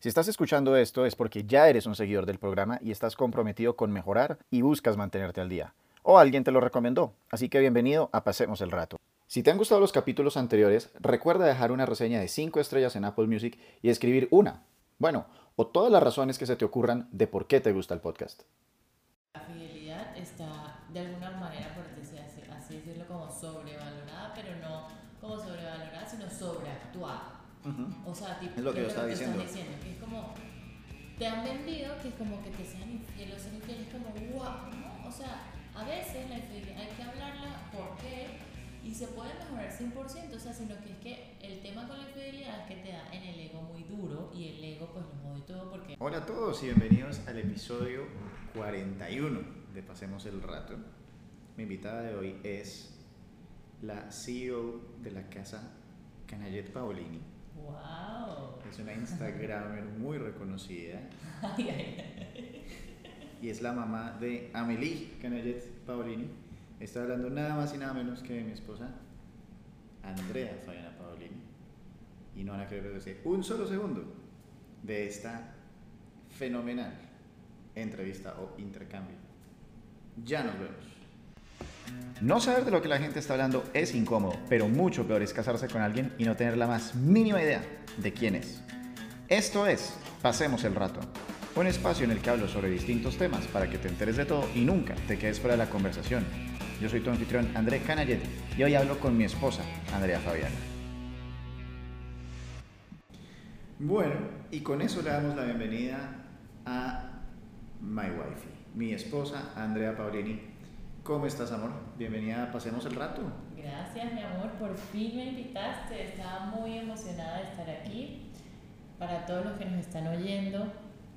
Si estás escuchando esto es porque ya eres un seguidor del programa y estás comprometido con mejorar y buscas mantenerte al día. O alguien te lo recomendó, así que bienvenido a Pasemos el Rato. Si te han gustado los capítulos anteriores, recuerda dejar una reseña de 5 estrellas en Apple Music y escribir una, bueno, o todas las razones que se te ocurran de por qué te gusta el podcast. La fidelidad está de alguna O sea, tipo, Es lo que yo es estaba están diciendo. que es como, te han vendido que es como que te sean infieles, o ser infiel es como, wow, ¿no? O sea, a veces la infidelidad hay que hablarla, ¿por qué? Y se puede mejorar 100%, o sea, sino que es que el tema con la infidelidad es que te da en el ego muy duro y el ego pues lo jode todo porque... Hola a todos y bienvenidos al episodio 41 de Pasemos el Rato. Mi invitada de hoy es la CEO de la casa Canallet Paolini. ¡Wow! Es una Instagramer muy reconocida Ay, ay, y es la mamá de Amelie Canallet Paolini. Está hablando nada más y nada menos que de mi esposa Andrea Fabiana Paolini. Y no van a querer decir un solo segundo de esta fenomenal entrevista o intercambio. Ya nos vemos. No saber de lo que la gente está hablando es incómodo, pero mucho peor es casarse con alguien y no tener la más mínima idea de quién es. Esto es Pasemos el Rato, un espacio en el que hablo sobre distintos temas para que te enteres de todo y nunca te quedes fuera de la conversación. Yo soy tu anfitrión André Canallet y hoy hablo con mi esposa, Andrea Fabiana. Bueno, y con eso le damos la bienvenida a My Wifey, mi esposa Andrea Paulini. ¿Cómo estás, amor? Bienvenida Pasemos el Rato. Gracias, mi amor, por fin me invitaste. Estaba muy emocionada de estar aquí. Para todos los que nos están oyendo,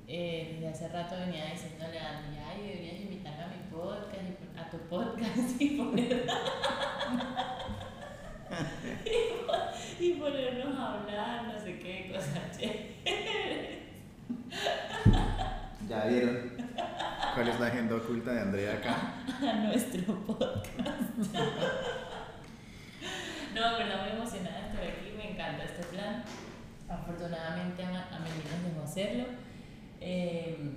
eh, desde hace rato venía diciéndole a Andy, ay, deberías invitarme a mi podcast, a tu podcast y poner- y pon- y ponernos a hablar, no sé qué, cosas chéveres. ¿Ya vieron cuál es la agenda oculta de Andrea acá? a nuestro podcast. no, verdad muy emocionada de estar aquí, me encanta este plan. Afortunadamente a, a Meli nos dejó hacerlo. Eh,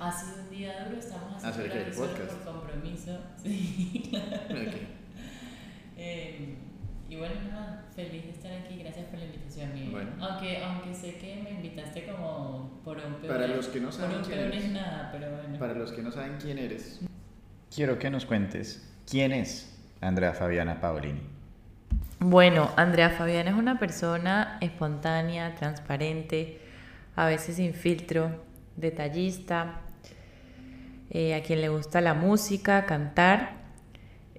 ha sido un día duro, estamos haciendo Acerca el podcast. por compromiso. Sí. Ok. Eh, y bueno, nada, feliz de estar aquí, gracias por la invitación, Miguel. Bueno. Aunque, aunque sé que me invitaste como por un peor. Para los que no saben quién eres. es nada, pero bueno. Para los que no saben quién eres, quiero que nos cuentes quién es Andrea Fabiana Paolini. Bueno, Andrea Fabián es una persona espontánea, transparente, a veces sin filtro, detallista, eh, a quien le gusta la música, cantar,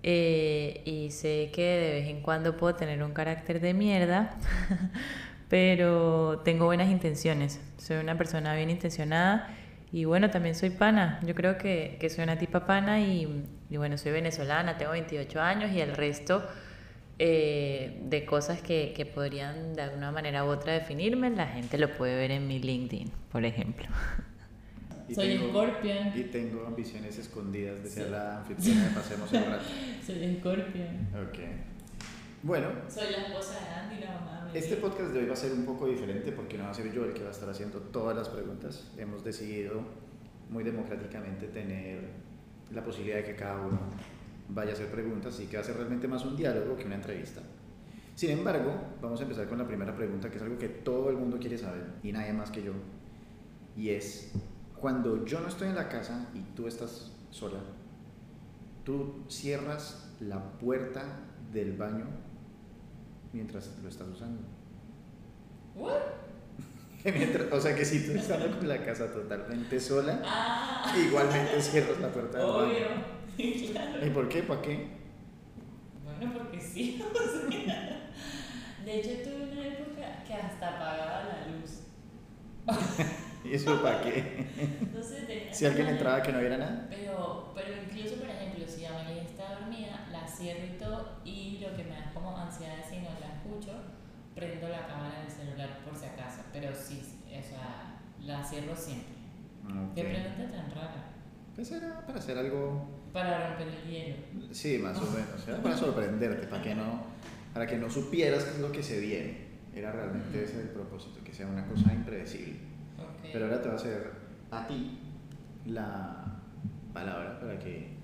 eh, y sé que de vez en cuando puedo tener un carácter de mierda, pero tengo buenas intenciones, soy una persona bien intencionada y bueno, también soy pana, yo creo que, que soy una tipa pana y, y bueno, soy venezolana, tengo 28 años y el resto eh, de cosas que, que podrían de alguna manera u otra definirme, la gente lo puede ver en mi LinkedIn, por ejemplo. Y Soy tengo- Scorpion. Y tengo ambiciones escondidas de ser Sí. la anfitriona Pasemos el Rato. Soy Scorpion. Ok. Bueno, Soy la esposa de Andy, la mamá este podcast de hoy va a ser un poco diferente porque no va a ser yo el que va a estar haciendo todas las preguntas. Hemos decidido muy democráticamente tener la posibilidad de que cada uno vaya a hacer preguntas y que va a ser realmente más un diálogo que una entrevista. Sin embargo, vamos a empezar con la primera pregunta, que es algo que todo el mundo quiere saber y nadie más que yo. Y es, cuando yo no estoy en la casa y tú estás sola, tú cierras la puerta del baño mientras lo estás usando. ¿What? Mientras- o sea que si tú estás con la casa totalmente sola, Ah, igualmente cierras la puerta del baño. obvio. claro. ¿Y por qué? ¿Para qué? Bueno, porque sí. o sea. De hecho, tuve una época que hasta apagaba la luz. ¿Y eso para qué? Entonces, Si alguien entraba que no viera nada. Pero, pero incluso, por ejemplo, si Amelie está dormida, cierro y todo, y lo que me da como ansiedad es si no la escucho, prendo la cámara del celular por si acaso. Pero sí, o sea, la cierro siempre. Qué Ok. pregunta tan rara. Pues era para hacer algo, Para romper el hielo. sí, más o menos. Era para sorprenderte, para que no, para que no supieras qué es lo que se viene. Era realmente ese el propósito, que sea una cosa impredecible. Ok. Pero ahora te voy a hacer a ti la palabra para que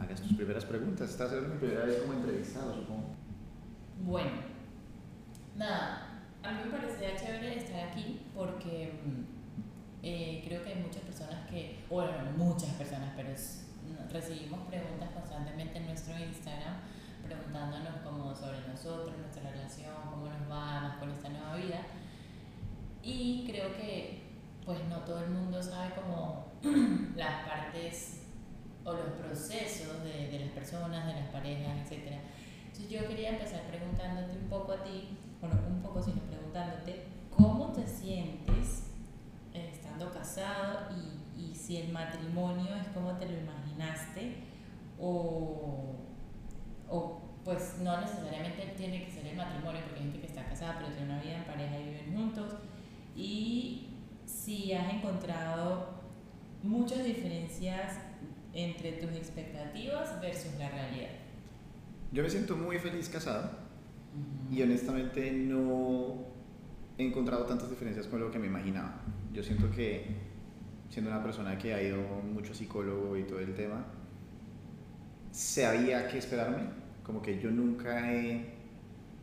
hagas tus primeras preguntas. Esta va a ser mi primera vez como entrevistado, supongo. Bueno, nada, a mí me parecía chévere estar aquí porque mm, eh, creo que hay muchas personas que, bueno, no muchas personas, pero recibimos preguntas constantemente en nuestro Instagram preguntándonos como sobre nosotros, nuestra relación, cómo nos va con esta nueva vida. Y creo que pues no todo el mundo sabe como las partes o los procesos de, de las personas, de las parejas, etcétera. Entonces yo quería empezar preguntándote un poco a ti, bueno, un poco sino preguntándote, ¿cómo te sientes eh, estando casado y, y si el matrimonio es como te lo imaginaste o, o pues no necesariamente tiene que ser el matrimonio porque hay gente que está casada pero tiene una vida en pareja y viven juntos y si has encontrado muchas diferencias entre tus expectativas versus la realidad. Yo me siento muy feliz casado y honestamente no he encontrado tantas diferencias con lo que me imaginaba. Yo siento que siendo una persona que ha ido mucho a psicólogo y todo el tema, sabía qué esperarme, como que yo nunca he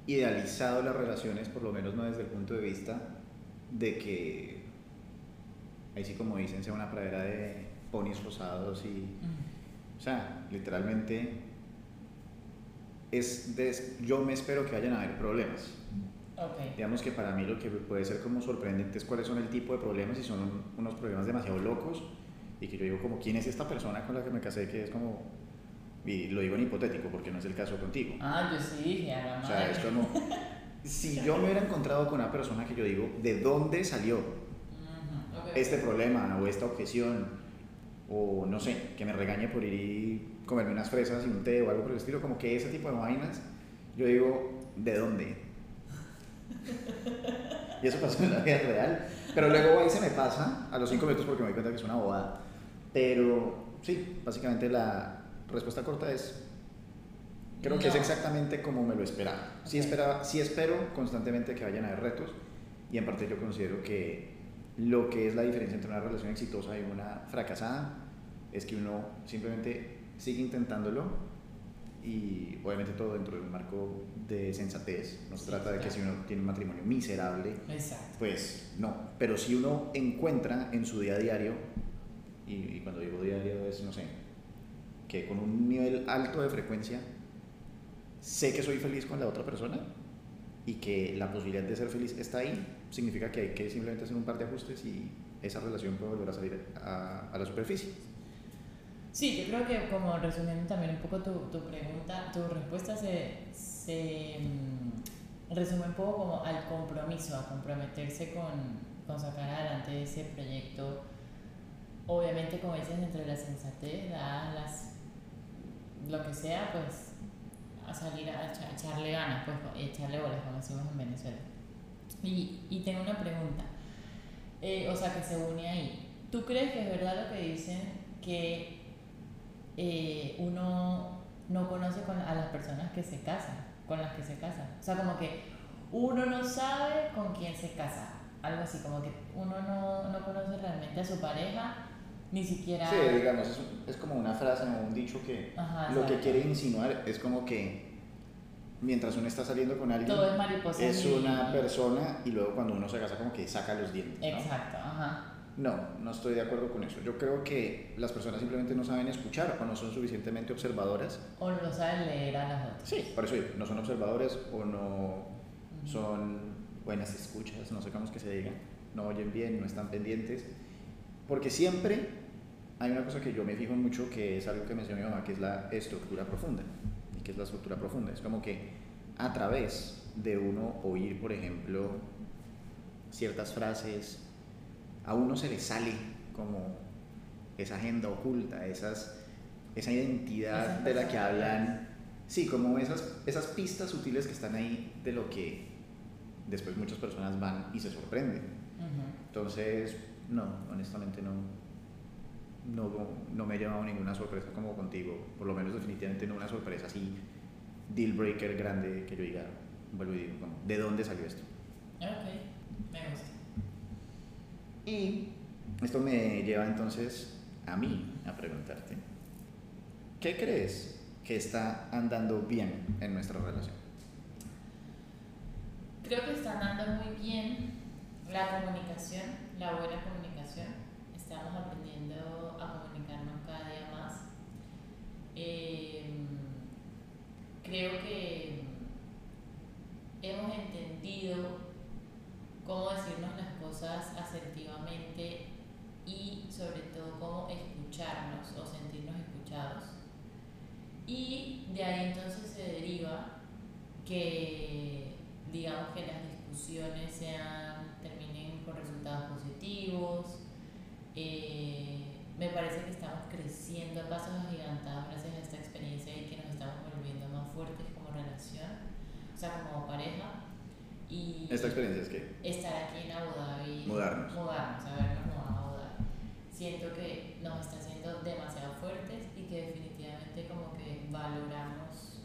idealizado las relaciones, por lo menos no desde el punto de vista de que, ahí sí como dicen, sea una pradera de ponis rosados y o sea, literalmente es de- yo me espero que vayan a haber problemas. Ok. Digamos que para mí lo que puede ser como sorprendente es cuáles son el tipo de problemas y son un- unos problemas demasiado locos y que yo digo como quién es esta persona con la que me casé que es como y lo digo en hipotético porque no es el caso contigo. Ah, yo sí dije a la O sea, es como si yo me hubiera encontrado con una persona que yo digo, ¿de dónde salió Ujú, ok. este problema o esta objeción? O no sé, que me regañe por ir y comerme unas fresas y un té o algo por el estilo, como que ese tipo de vainas, yo digo, ¿de dónde? Y eso pasó en la vida real. Pero luego ahí se me pasa a los cinco minutos porque me doy cuenta que es una bobada. Pero sí, básicamente la respuesta corta es, creo que es exactamente como me lo esperaba. Sí, esperaba, sí espero constantemente que vayan a haber retos y en parte yo considero que lo que es la diferencia entre una relación exitosa y una fracasada es que uno simplemente sigue intentándolo y obviamente todo dentro de un marco de sensatez. No se Sí, trata de que si uno tiene un matrimonio miserable, Exacto. pues no. Pero si uno encuentra en su día a diario, y, y cuando digo día a diario es, no sé, que con un nivel alto de frecuencia, sé que soy feliz con la otra persona y que la posibilidad de ser feliz está ahí, significa que hay que simplemente hacer un par de ajustes y esa relación puede volver a salir a, a la superficie. Sí, yo creo que como resumiendo también un poco tu, tu pregunta, tu respuesta se, se mm, resume un poco como al compromiso, a comprometerse con, con sacar adelante ese proyecto. Obviamente, como dices, entre la sensatez, dadas las, lo que sea, pues a salir a echa- echarle ganas, pues echarle bolas, como decimos en Venezuela. Y, y tengo una pregunta, eh, o sea, que se une ahí. ¿Tú crees que es verdad lo que dicen que eh, uno no conoce con, a las personas que se casan, con las que se casan? O sea, como que uno no sabe con quién se casa, algo así, como que uno no, no conoce realmente a su pareja, ni siquiera... Sí, digamos, es, es como una frase o un dicho que Ajá, lo que quiere insinuar es como que mientras uno está saliendo con alguien, Todo es es una persona y luego cuando uno se casa como que saca los dientes. ¿no? Exacto, ajá. No, no estoy de acuerdo con eso. Yo creo que las personas simplemente no saben escuchar o no son suficientemente observadoras. O no saben leer a las otras. Sí, por eso digo, no son observadores o no son buenas escuchas, no sé cómo es que se diga, no oyen bien, no están pendientes. Porque siempre hay una cosa que yo me fijo mucho, que es algo que mencionó mi mamá, que es la estructura profunda. ¿Y qué es la estructura profunda? Es como que a través de uno oír, por ejemplo, ciertas frases, a uno se le sale como esa agenda oculta, esas, esa identidad de la que hablan, sí, como esas, esas pistas sutiles que están ahí de lo que después muchas personas van y se sorprenden. Entonces, no, honestamente no, no, no me he llevado ninguna sorpresa como contigo, por lo menos definitivamente no una sorpresa así, deal breaker grande que yo diga, vuelvo y digo, como, ¿de dónde salió esto? Ok, me gusta. Y esto me lleva entonces a mí a preguntarte, ¿qué crees que está andando bien en nuestra relación? Creo que está andando muy bien la comunicación, la buena comunicación. Estamos aprendiendo a comunicarnos cada día más. Em, creo que hemos entendido cómo decirnos las cosas asertivamente y sobre todo cómo escucharnos o sentirnos escuchados. Y de ahí entonces se deriva que digamos que las discusiones sean, terminen con resultados positivos. Eh, me parece que estamos creciendo a pasos agigantados gracias a esta experiencia y que nos estamos volviendo más fuertes como relación, o sea, como pareja. Y ¿Esta experiencia es qué? Estar aquí en Abu Dhabi. Mudarnos. Mudarnos, habernos mudado a Abu Dhabi. Siento que nos está haciendo demasiado fuertes y que definitivamente como que valoramos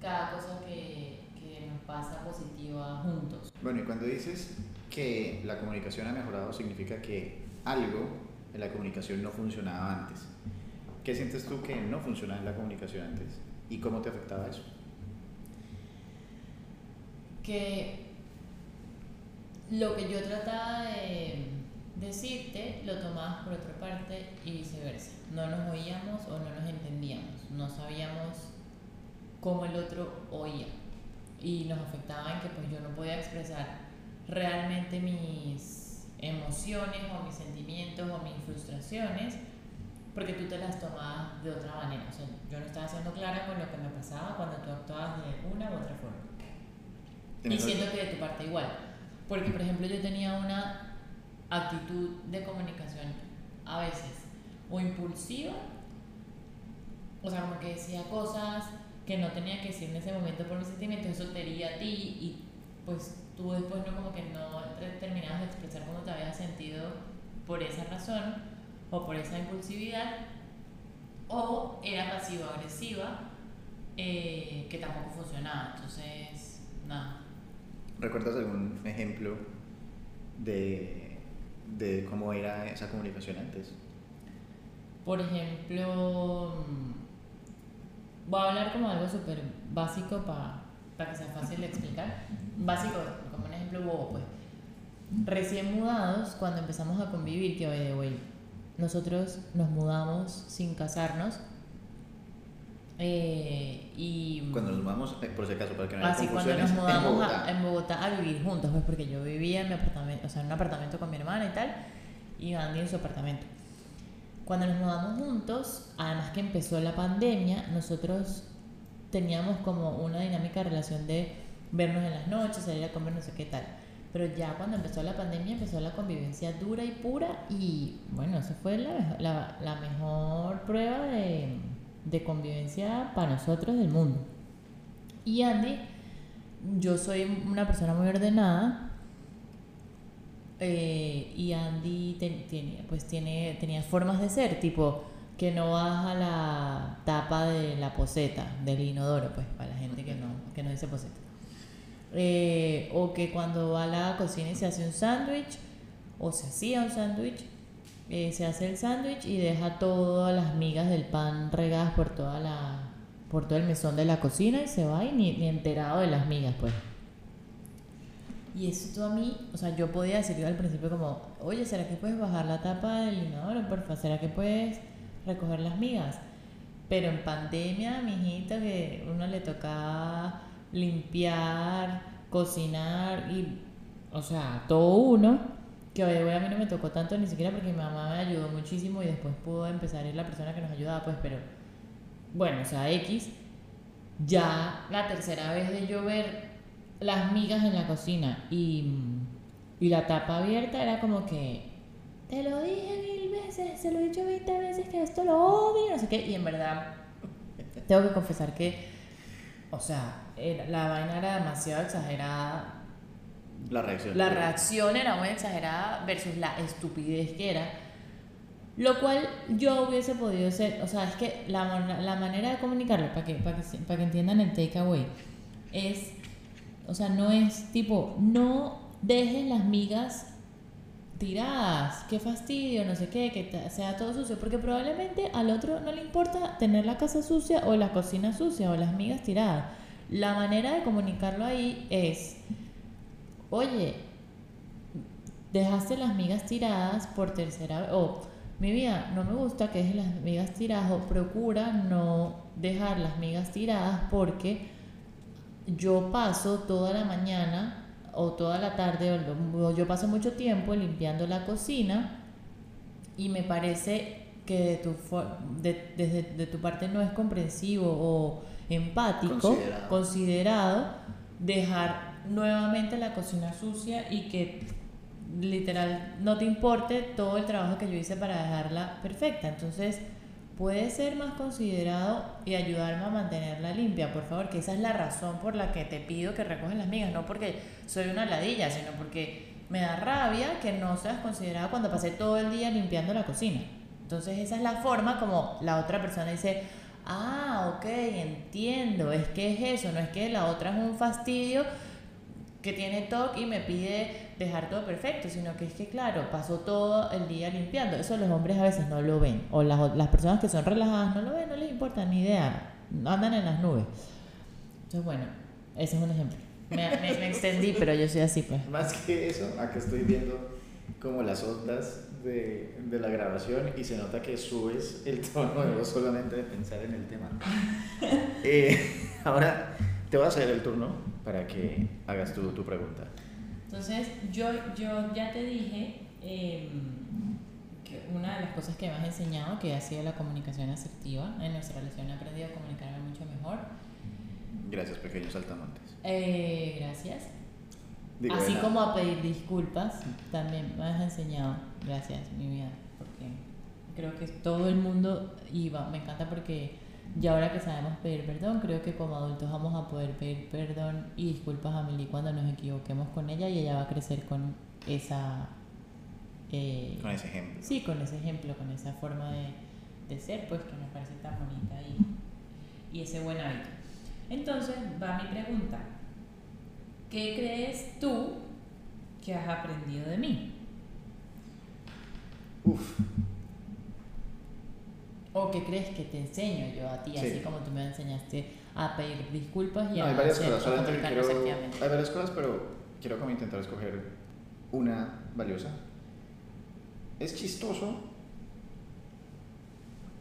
cada cosa que, que nos pasa positiva juntos. Bueno, y cuando dices que la comunicación ha mejorado, significa que algo en la comunicación no funcionaba antes. ¿Qué sientes tú que no funcionaba en la comunicación antes? ¿Y cómo te afectaba eso? que lo que yo trataba de decirte lo tomabas por otra parte y viceversa. No nos oíamos o no nos entendíamos, no sabíamos cómo el otro oía y nos afectaba en que pues yo no podía expresar realmente mis emociones o mis sentimientos o mis frustraciones porque tú te las tomabas de otra manera. O sea, yo no estaba siendo clara con lo que me pasaba cuando tú actuabas de una u otra forma. Y ¿Tienes siento que de tu parte igual. Porque, por ejemplo, yo tenía una actitud de comunicación a veces o impulsiva, o sea, como que decía cosas que no tenía que decir en ese momento por mis sentimientos, eso te hería a ti y pues tú después no como que no te- terminabas de expresar cómo te habías sentido por esa razón o por esa impulsividad o era pasivo-agresiva eh, que tampoco funcionaba, entonces nada. ¿Recuerdas algún ejemplo de, de cómo era esa comunicación antes? Por ejemplo, mm, voy a hablar como algo súper básico para que sea fácil de explicar. Básico, ejemplo bobo, pues. Recién mudados, cuando empezamos a convivir, que by the way, nosotros nos mudamos sin casarnos. eh, y Cuando nos mudamos, eh, por si acaso, para que no haya Así cuando nos confusiones, en mudamos Bogotá. a, en Bogotá a vivir juntos, pues porque yo vivía en mi apartamento, o sea, en un apartamento con mi hermana y tal, y Andy en su apartamento. Cuando nos mudamos juntos, además que empezó la pandemia, nosotros teníamos como una dinámica de relación de vernos en las noches, salir a comer, no sé qué tal. Pero ya cuando empezó la pandemia, empezó la convivencia dura y pura, y bueno, eso fue la, la, mejor prueba de, de convivencia para nosotros del mundo. Y Andy, yo soy una persona muy ordenada. eh, y Andy pues tiene, tenía formas de ser, tipo que no baja la tapa de la poseta del inodoro, pues para la gente que no, que no dice poseta. Eh, o que cuando va a la cocina y se hace un sándwich, o se hacía un sándwich, eh, se hace el sándwich y deja todas las migas del pan regadas por toda la por todo el mesón de la cocina y se va y ni, ni enterado de las migas pues. Y eso a mí o sea yo podía decir al principio como oye será que puedes bajar la tapa del inodoro porfa será que puedes recoger las migas pero en pandemia mijito que uno le tocaba limpiar cocinar y o sea todo uno que hoy a mí no me tocó tanto ni siquiera porque mi mamá me ayudó muchísimo y después pudo empezar a ir la persona que nos ayudaba, pues, pero bueno, o sea, X, ya la tercera vez de yo ver las migas en la cocina y, y la tapa abierta era como que, te lo dije mil veces, se lo he dicho 20 veces que esto lo odio, no sé qué, y en verdad tengo que confesar que, o sea, era- la vaina era demasiado exagerada La reacción. la reacción era muy exagerada versus la estupidez que era. Lo cual yo hubiese podido ser, o sea, es que la, la manera de comunicarlo, para que, para, que, para que entiendan el takeaway, es, o sea, no es tipo, no dejes las migas tiradas, qué fastidio, no sé qué, que sea todo sucio, porque probablemente al otro no le importa tener la casa sucia o la cocina sucia o las migas tiradas. La manera de comunicarlo ahí es, oye, dejaste las migas tiradas por tercera vez, o mi vida, no me gusta que dejes las migas tiradas, o procura no dejar las migas tiradas porque yo paso toda la mañana o toda la tarde, o yo paso mucho tiempo limpiando la cocina y me parece que de tu, desde de tu parte no es comprensivo o empático, considerado. dejar nuevamente la cocina sucia y que literal no te importe todo el trabajo que yo hice para dejarla perfecta. Entonces, puede ser más considerado y ayudarme a mantenerla limpia, por favor, que esa es la razón por la que te pido que recoges las migas, no porque soy una ladilla, sino porque me da rabia que no seas considerado cuando pasé todo el día limpiando la cocina. Entonces esa es la forma como la otra persona dice, ah, ok, entiendo, es que es eso, no es que la otra es un fastidio que tiene TOC y me pide dejar todo perfecto, sino que es que, claro, pasó todo el día limpiando. Eso los hombres a veces no lo ven. O las, las personas que son relajadas no lo ven, no les importa ni idea. Andan en las nubes. Entonces, bueno, ese es un ejemplo. Me, me, extendí, pero yo soy así, pues. Más que eso, acá estoy viendo como las ondas de, de, la grabación y se nota que subes el tono de voz solamente de pensar en el tema. eh, ahora te voy a hacer el turno para que hagas tu, tu pregunta. Entonces, yo, yo ya te dije em, que una de las cosas que me has enseñado, que ha sido la comunicación asertiva. En nuestra relación he aprendido a comunicarme mucho mejor. Gracias, pequeños saltamontes. Eh, gracias. Así como a pedir disculpas, también me has enseñado. Gracias, mi vida, porque creo que todo el mundo iba. Me encanta porque y ahora que sabemos pedir perdón, creo que como adultos vamos a poder pedir perdón y disculpas a Mili cuando nos equivoquemos con ella y ella va a crecer con esa... Eh, con ese ejemplo. Sí, con ese ejemplo, con esa forma de, de ser, pues que me parece tan bonita y, y ese buen hábito. Entonces va mi pregunta. ¿Qué crees tú que has aprendido de mí? Uf, ¿O qué crees que te enseño yo a ti, así como tú me enseñaste a pedir disculpas y no, a hay varias cosas, quiero, hay varias cosas, pero quiero como intentar escoger una valiosa. Es chistoso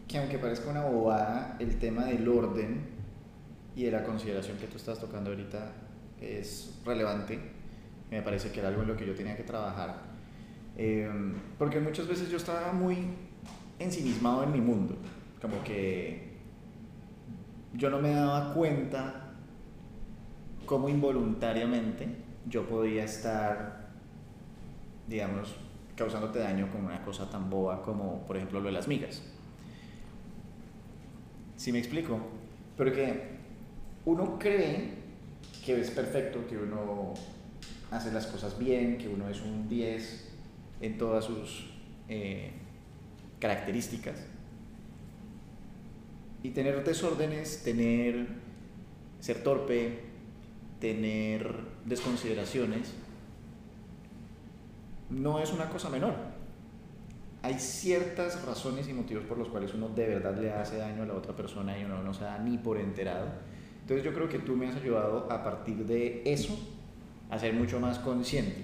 que aunque parezca una bobada, el tema del orden y de la consideración que tú estás tocando ahorita es relevante. Me parece que era algo en lo que yo tenía que trabajar. Eh, porque muchas veces yo estaba muy ensimismado en mi mundo. Como que yo no me daba cuenta cómo involuntariamente yo podía estar, digamos, causándote daño con una cosa tan boba como, por ejemplo, lo de las migas. Si me explico? Porque uno cree que es perfecto, que uno hace las cosas bien, que uno es un 10 en todas sus eh, características. Y tener desórdenes, tener ser torpe, tener desconsideraciones, no es una cosa menor. Hay ciertas razones y motivos por los cuales uno de verdad le hace daño a la otra persona y uno no se da ni por enterado. Entonces yo creo que tú me has ayudado a partir de eso a ser mucho más consciente,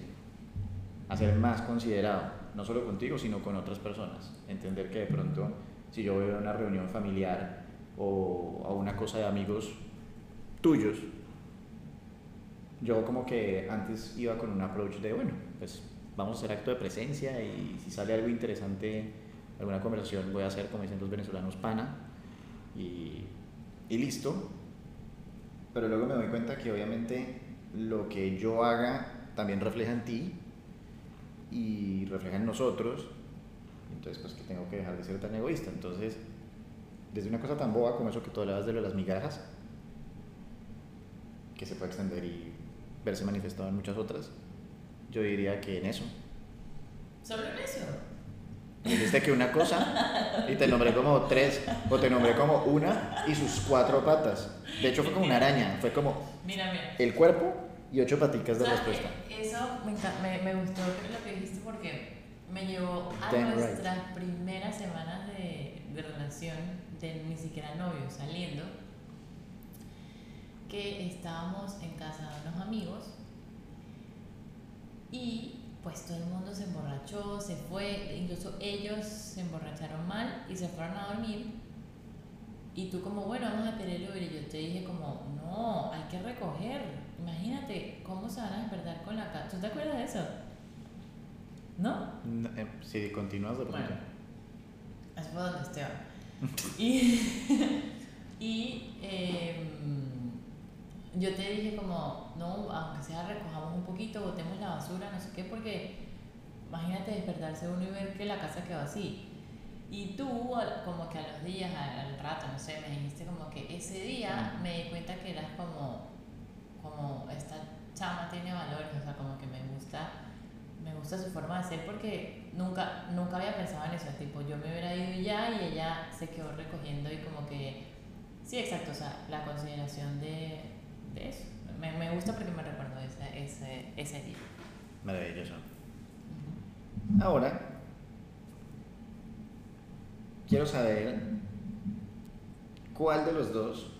a ser más considerado no solo contigo, sino con otras personas. Entender que de pronto, si yo voy a una reunión familiar o a una cosa de amigos tuyos, yo como que antes iba con un approach de, bueno, pues vamos a hacer acto de presencia y si sale algo interesante, alguna conversación, voy a hacer, como dicen los venezolanos, pana y, y listo. Pero luego me doy cuenta que obviamente lo que yo haga también refleja en ti y refleja en nosotros. Entonces, pues que tengo que dejar de ser tan egoísta. Entonces, desde una cosa tan boba como eso que tú hablabas de lo de las migajas, que se puede extender y verse manifestado en muchas otras, yo diría que en eso. ¿Solo en eso? Dijiste que una cosa y te nombré como tres, o te nombré como una y sus cuatro patas. De hecho, fue como una araña, fue como el cuerpo y ocho paticas de respuesta. Eso me, me, me, gustó lo que dijiste porque me llevó a Damn right. nuestras primeras semanas de, de relación, de ni siquiera novio, saliendo, que estábamos en casa de unos amigos y pues todo el mundo se emborrachó, se fue, incluso ellos se emborracharon mal y se fueron a dormir. Y tú como, bueno, vamos a tener el Uber. Y yo te dije como, no, hay que recoger. Imagínate cómo se van a despertar con la casa. ¿Tú te acuerdas de eso? ¿No? No, eh, Si continúas de pronto. Bueno. Eso fue donde Esteban. Y, y em, yo te dije como, no, aunque sea recojamos un poquito, botemos la basura, no sé qué, porque imagínate despertarse uno y ver que la casa quedó así. Y tú, como que a los días, al, rato, no sé, me dijiste como que ese día me di cuenta que eras como, como esta chama tiene valores, o sea, como que me gusta me gusta su forma de ser porque nunca, nunca había pensado en eso, tipo, yo me hubiera ido ya y ella se quedó recogiendo y como que, sí, exacto, o sea, la consideración de, de eso. Me, me gusta porque me recuerdo ese, ese, ese día. Maravilloso. Ahora, quiero saber cuál de los dos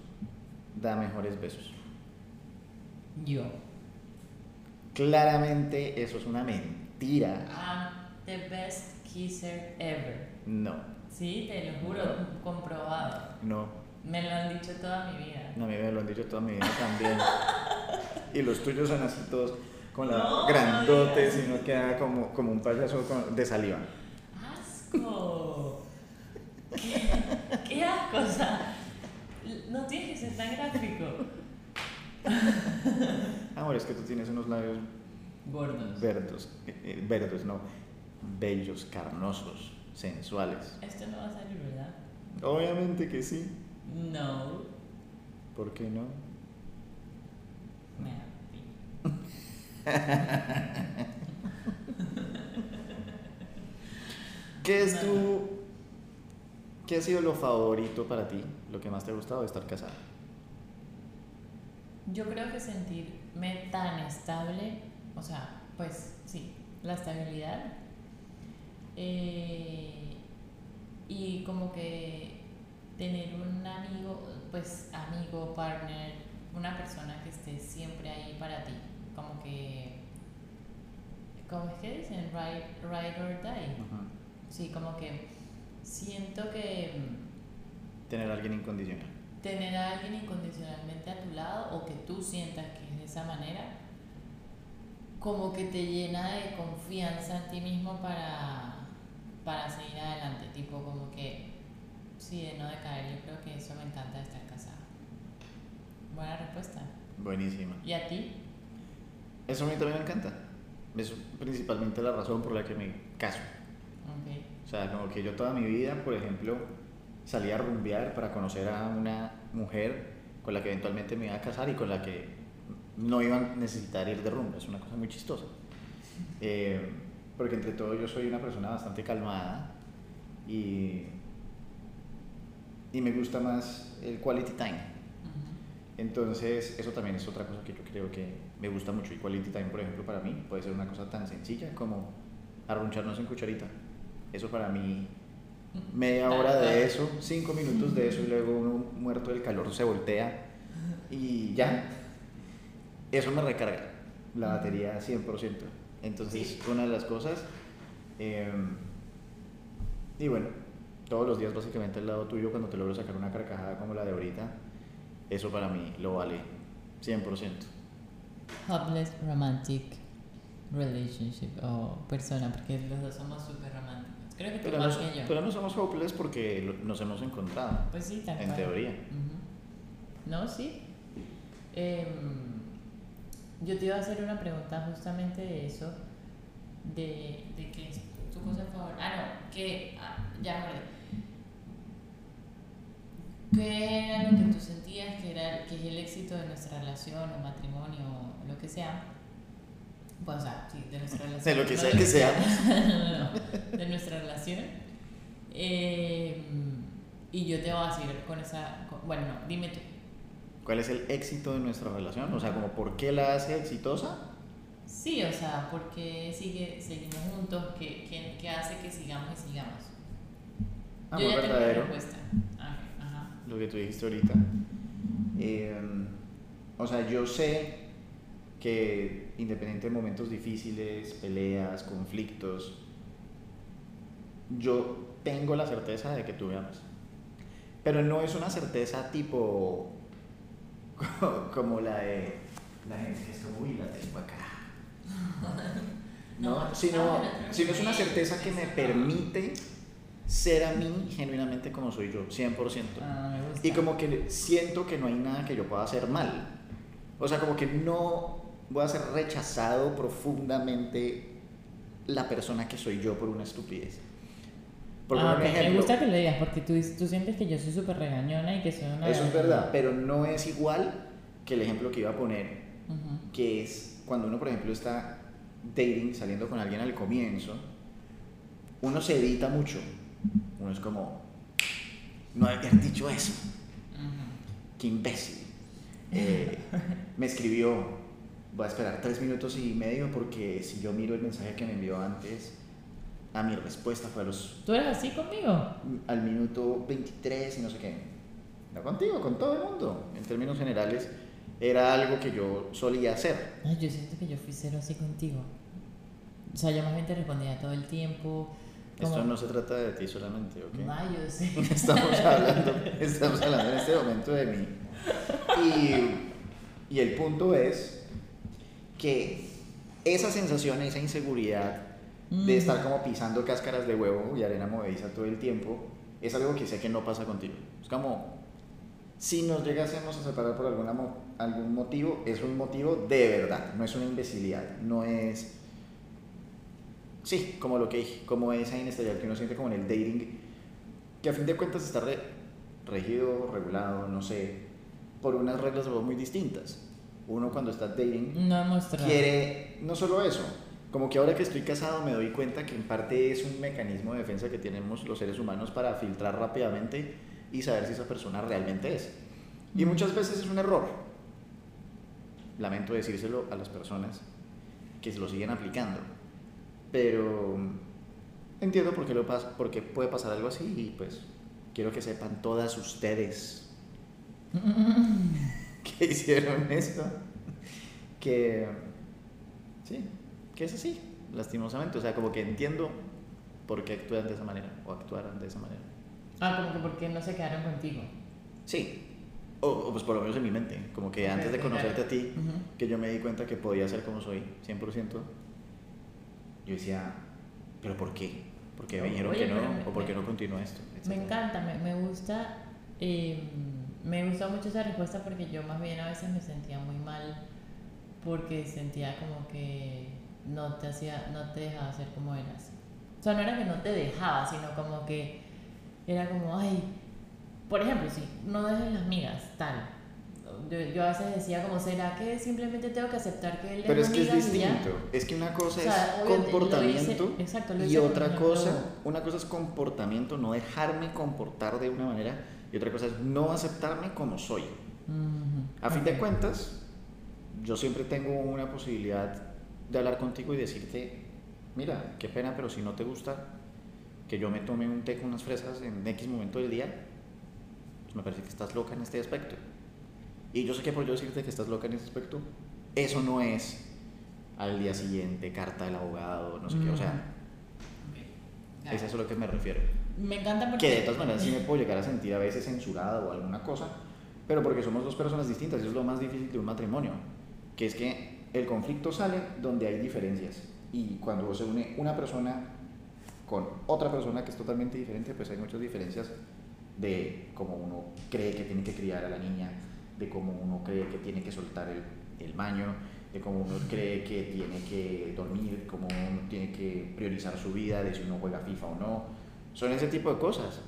da mejores besos. Yo. Claramente eso es una mentira. I'm the best kisser ever. No, Sí, te lo juro, comprobado. no, Me lo han dicho toda mi vida. no, a mí me lo han dicho toda mi vida también. Y los tuyos son así todos con la No, grandotes no y no queda como, como un payaso con- de saliva. ¡Asco! ¿Qué, qué asco? O sea, no tienes que ser tan gráfico. Amor, es que tú tienes unos labios Gordos. verdes, eh, eh, verdes, no, bellos, carnosos, sensuales. Esto no va a salir, ¿verdad? Obviamente que sí. No. ¿Por qué no? Me ¿Qué es No. tu... ¿Qué ha sido lo favorito para ti? Lo que más te ha gustado de estar casada. Yo creo que sentirme tan estable, o sea, pues sí, la estabilidad. eh, y como que tener un amigo, pues amigo, partner, una persona que esté siempre ahí para ti. Como que, ¿cómo es que dicen? Ride, ride or die. Sí, como que siento que mm, Tener a alguien incondicional. tener a alguien incondicionalmente a tu lado o que tú sientas que es de esa manera, como que te llena de confianza en ti mismo para, para seguir adelante. Tipo, como que, sí, de no decaer. Yo creo que eso me encanta de estar casada. Buena respuesta. Buenísima. ¿Y a ti? Eso a mí también me encanta. Es principalmente la razón por la que me caso. Ok. O sea, como que yo toda mi vida, por ejemplo, salía a rumbear para conocer a una mujer con la que eventualmente me iba a casar y con la que no iba a necesitar ir de rumba. Es una cosa muy chistosa. Eh, porque entre todo yo soy una persona bastante calmada y, y me gusta más el quality time. Entonces, eso también es otra cosa que yo creo que me gusta mucho. Y quality time, por ejemplo, para mí puede ser una cosa tan sencilla como arruncharnos en cucharita. Eso para mí, media hora de eso, cinco minutos de eso y luego uno muerto del calor se voltea y ya. Eso me recarga la batería 100%. Entonces, Sí. una de las cosas. eh, y bueno, todos los días básicamente al lado tuyo cuando te logro sacar una carcajada como la de ahorita, eso para mí lo vale 100%. Hopeless romantic relationship o persona, porque los dos somos súper románticos. Creo que tú Pero más no, que yo. pero no somos hopeless porque nos hemos encontrado, Pues sí, tal en cual. teoría. No, sí. Em, yo te iba a hacer una pregunta justamente de eso, de, de qué es tu cosa favorita. Ah, no, que ah, ya me acordé. ¿Qué era lo que tú sentías que, era, que es el éxito de nuestra relación o matrimonio o lo que sea? Pues, o sea, sí, de nuestra relación. De lo que no sea que sea. no, no, de nuestra relación. Eh, y yo te voy a decir con esa. con- bueno, no, dime tú. ¿Cuál es el éxito de nuestra relación? O sea, como por qué la hace exitosa. Sí, o sea, porque sigue, seguimos juntos, ¿Qué, qué, qué hace que sigamos y sigamos? Amor Yo ya tengo la verdadero. respuesta. Ah. Lo que tú dijiste ahorita. Eh, o sea, yo sé que independiente de momentos difíciles, peleas, conflictos, yo tengo la certeza de que tú me amas. Pero no es una certeza tipo como la de la gente que es como, uy, la tengo acá. No, No, sino, sino es una certeza que me permite ser a mí genuinamente como soy yo, 100%. Ah. Y como que siento que no hay nada que yo pueda hacer mal. O sea, como que no voy a ser rechazado profundamente la persona que soy yo por una estupidez. Por Ah, ok, Me ejemplo, gusta que lo digas porque tú, tú sientes que yo soy súper regañona y que soy una... eso es verdad, pero no es igual que el ejemplo que iba a poner, que es cuando uno, por ejemplo, está dating, saliendo con alguien al comienzo, uno se edita mucho. Uno es como, no haber dicho eso. Qué imbécil. Eh, me escribió, voy a esperar tres minutos y medio porque si yo miro el mensaje que me envió antes, a mi respuesta fue a los, ¿Tú eres así conmigo? al minuto 23 y no sé qué. No contigo, con todo el mundo. En términos generales, era algo que yo solía hacer. Ay, yo siento que yo fui cero así contigo. O sea, yo más bien te respondía todo el tiempo. Esto no se trata de ti solamente, ¿ok? Ay, yo sé. Estamos hablando, estamos hablando en este momento de mí. Y, y el punto es que esa sensación, esa inseguridad de Mm. estar como pisando cáscaras de huevo y arena movediza todo el tiempo, es algo que sé que no pasa contigo. Es como, si nos llegásemos a separar por alguna algún motivo, es un motivo de verdad, no es una imbecilidad, no es... Sí, como lo que dije, como esa inestabilidad que uno siente como en el dating, que a fin de cuentas está re- regido, regulado, no sé, por unas reglas muy distintas. Uno cuando está dating No quiere no solo eso, como que ahora que estoy casado me doy cuenta que en parte es un mecanismo de defensa que tenemos los seres humanos para filtrar rápidamente y saber si esa persona realmente es. Y Ujú. muchas veces es un error. Lamento decírselo a las personas que se lo siguen aplicando, pero entiendo por qué, lo pasa, por qué puede pasar algo así y pues quiero que sepan todas ustedes que hicieron eso, que sí, que es así, lastimosamente. O sea, como que entiendo por qué actúan de esa manera o actuaran de esa manera. Ah, como que porque no se quedaron contigo. Sí, o, o pues por lo menos en mi mente, como que Ok, antes de conocerte claro. a ti, Ujú. que yo me di cuenta que podía ser como soy, 100%, yo decía, ¿pero por qué? ¿Por qué me dijeron Oye, que no? me- ¿O por qué me- no continúa esto? Me encanta, me, me gusta. eh, me gustó mucho esa respuesta porque yo más bien a veces me sentía muy mal porque sentía como que no te hacía, no te dejaba ser como eras. O sea, no era que no te dejaba, sino como que era como, ay, por ejemplo, si no dejes las migas, tal. Yo, yo a veces decía como, ¿será que simplemente tengo que aceptar que él Pero es que es distinto. Es que una cosa O sea, es lo comportamiento hice- exacto, lo y otra cosa, una cosa es comportamiento, no dejarme comportar de una manera y otra cosa es no aceptarme como soy. Ujú, A fin de ok. cuentas, yo siempre tengo una posibilidad de hablar contigo y decirte, mira, qué pena, pero si no te gusta que yo me tome un té con unas fresas en X momento del día, pues me parece que estás loca en este aspecto. Y yo sé que por yo decirte que estás loca en este aspecto, eso no es al día siguiente, carta del abogado, no sé qué, o sea, Ok. es eso a lo que me refiero. Me encanta porque... Que de todas maneras sí me puedo llegar a sentir a veces censurada o alguna cosa, pero porque somos dos personas distintas, eso es lo más difícil de un matrimonio, que es que el conflicto sale donde hay diferencias, y cuando se une una persona con otra persona que es totalmente diferente, pues hay muchas diferencias de cómo uno cree que tiene que criar a la niña, de cómo uno cree que tiene que soltar el, el baño, de cómo uno cree que tiene que dormir, cómo uno tiene que priorizar su vida, de si uno juega FIFA o no. Son ese tipo de cosas.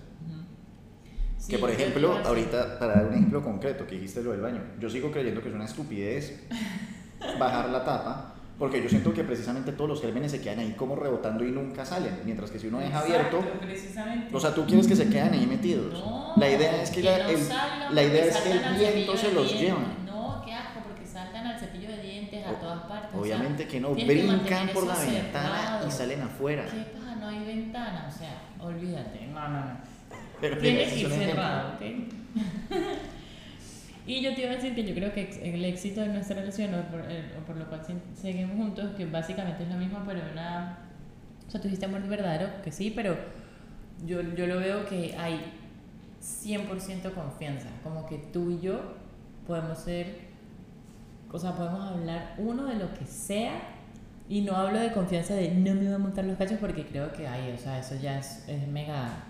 Que por ejemplo, ahorita, para dar un ejemplo concreto, que dijiste lo del baño, yo sigo creyendo que es una estupidez bajar la tapa, porque yo siento que precisamente todos los gérmenes se quedan ahí como rebotando y nunca salen, mientras que si uno deja abierto, precisamente. o sea, tú quieres que se queden ahí metidos. No, la idea es que, la, no el- la idea es que el viento se los lleva. No, qué asco, porque saltan al cepillo de dientes, a O- todas o sea, Obviamente que no, tienes que brincan por la eso ventana cerrado. y salen afuera. ¿Qué pasa? No hay ventana, o sea, olvídate. No, no, no. Pero mira, Tiene ese que ir cerrado, ¿ok? y yo te iba a decir que yo creo que el éxito de nuestra relación, o por, eh, lo cual se- seguimos juntos, que básicamente es lo mismo, pero una... O sea, tú dijiste amor verdadero, que sí, pero yo, yo lo veo que hay 100% confianza. Como que tú y yo podemos ser... O sea, podemos hablar uno de lo que sea y no hablo de confianza de no me voy a montar los cachos porque creo que hay, o sea, eso ya es, es mega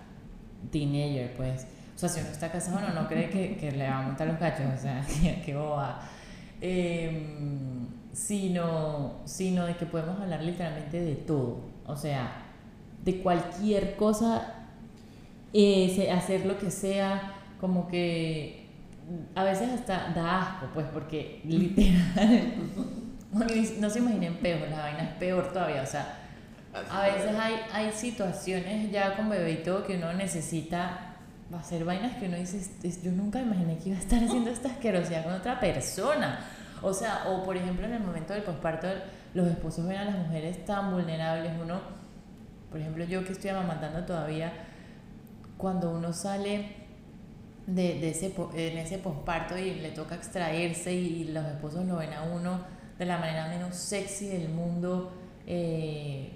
teenager, pues. Sea, si uno está casado, uno no cree que, que le va a montar los cachos, o sea, qué, boba. Em, sino, sino de que podemos hablar literalmente de todo. O sea, de cualquier cosa, eh, hacer lo que sea, como que a veces hasta da asco, pues, porque literal, no se imaginen peor, la vaina es peor todavía, o sea, a veces hay, hay situaciones ya con bebé y todo que uno necesita hacer vainas que uno dice, "Es- es- yo nunca imaginé que iba a estar haciendo esta asquerosidad con otra persona. O sea, o por ejemplo en el momento del posparto, los esposos ven a las mujeres tan vulnerables, uno, por ejemplo yo que estoy amamantando todavía, cuando uno sale de, de ese, en ese posparto y le toca extraerse y los esposos lo ven a uno de la manera menos sexy del mundo, eh,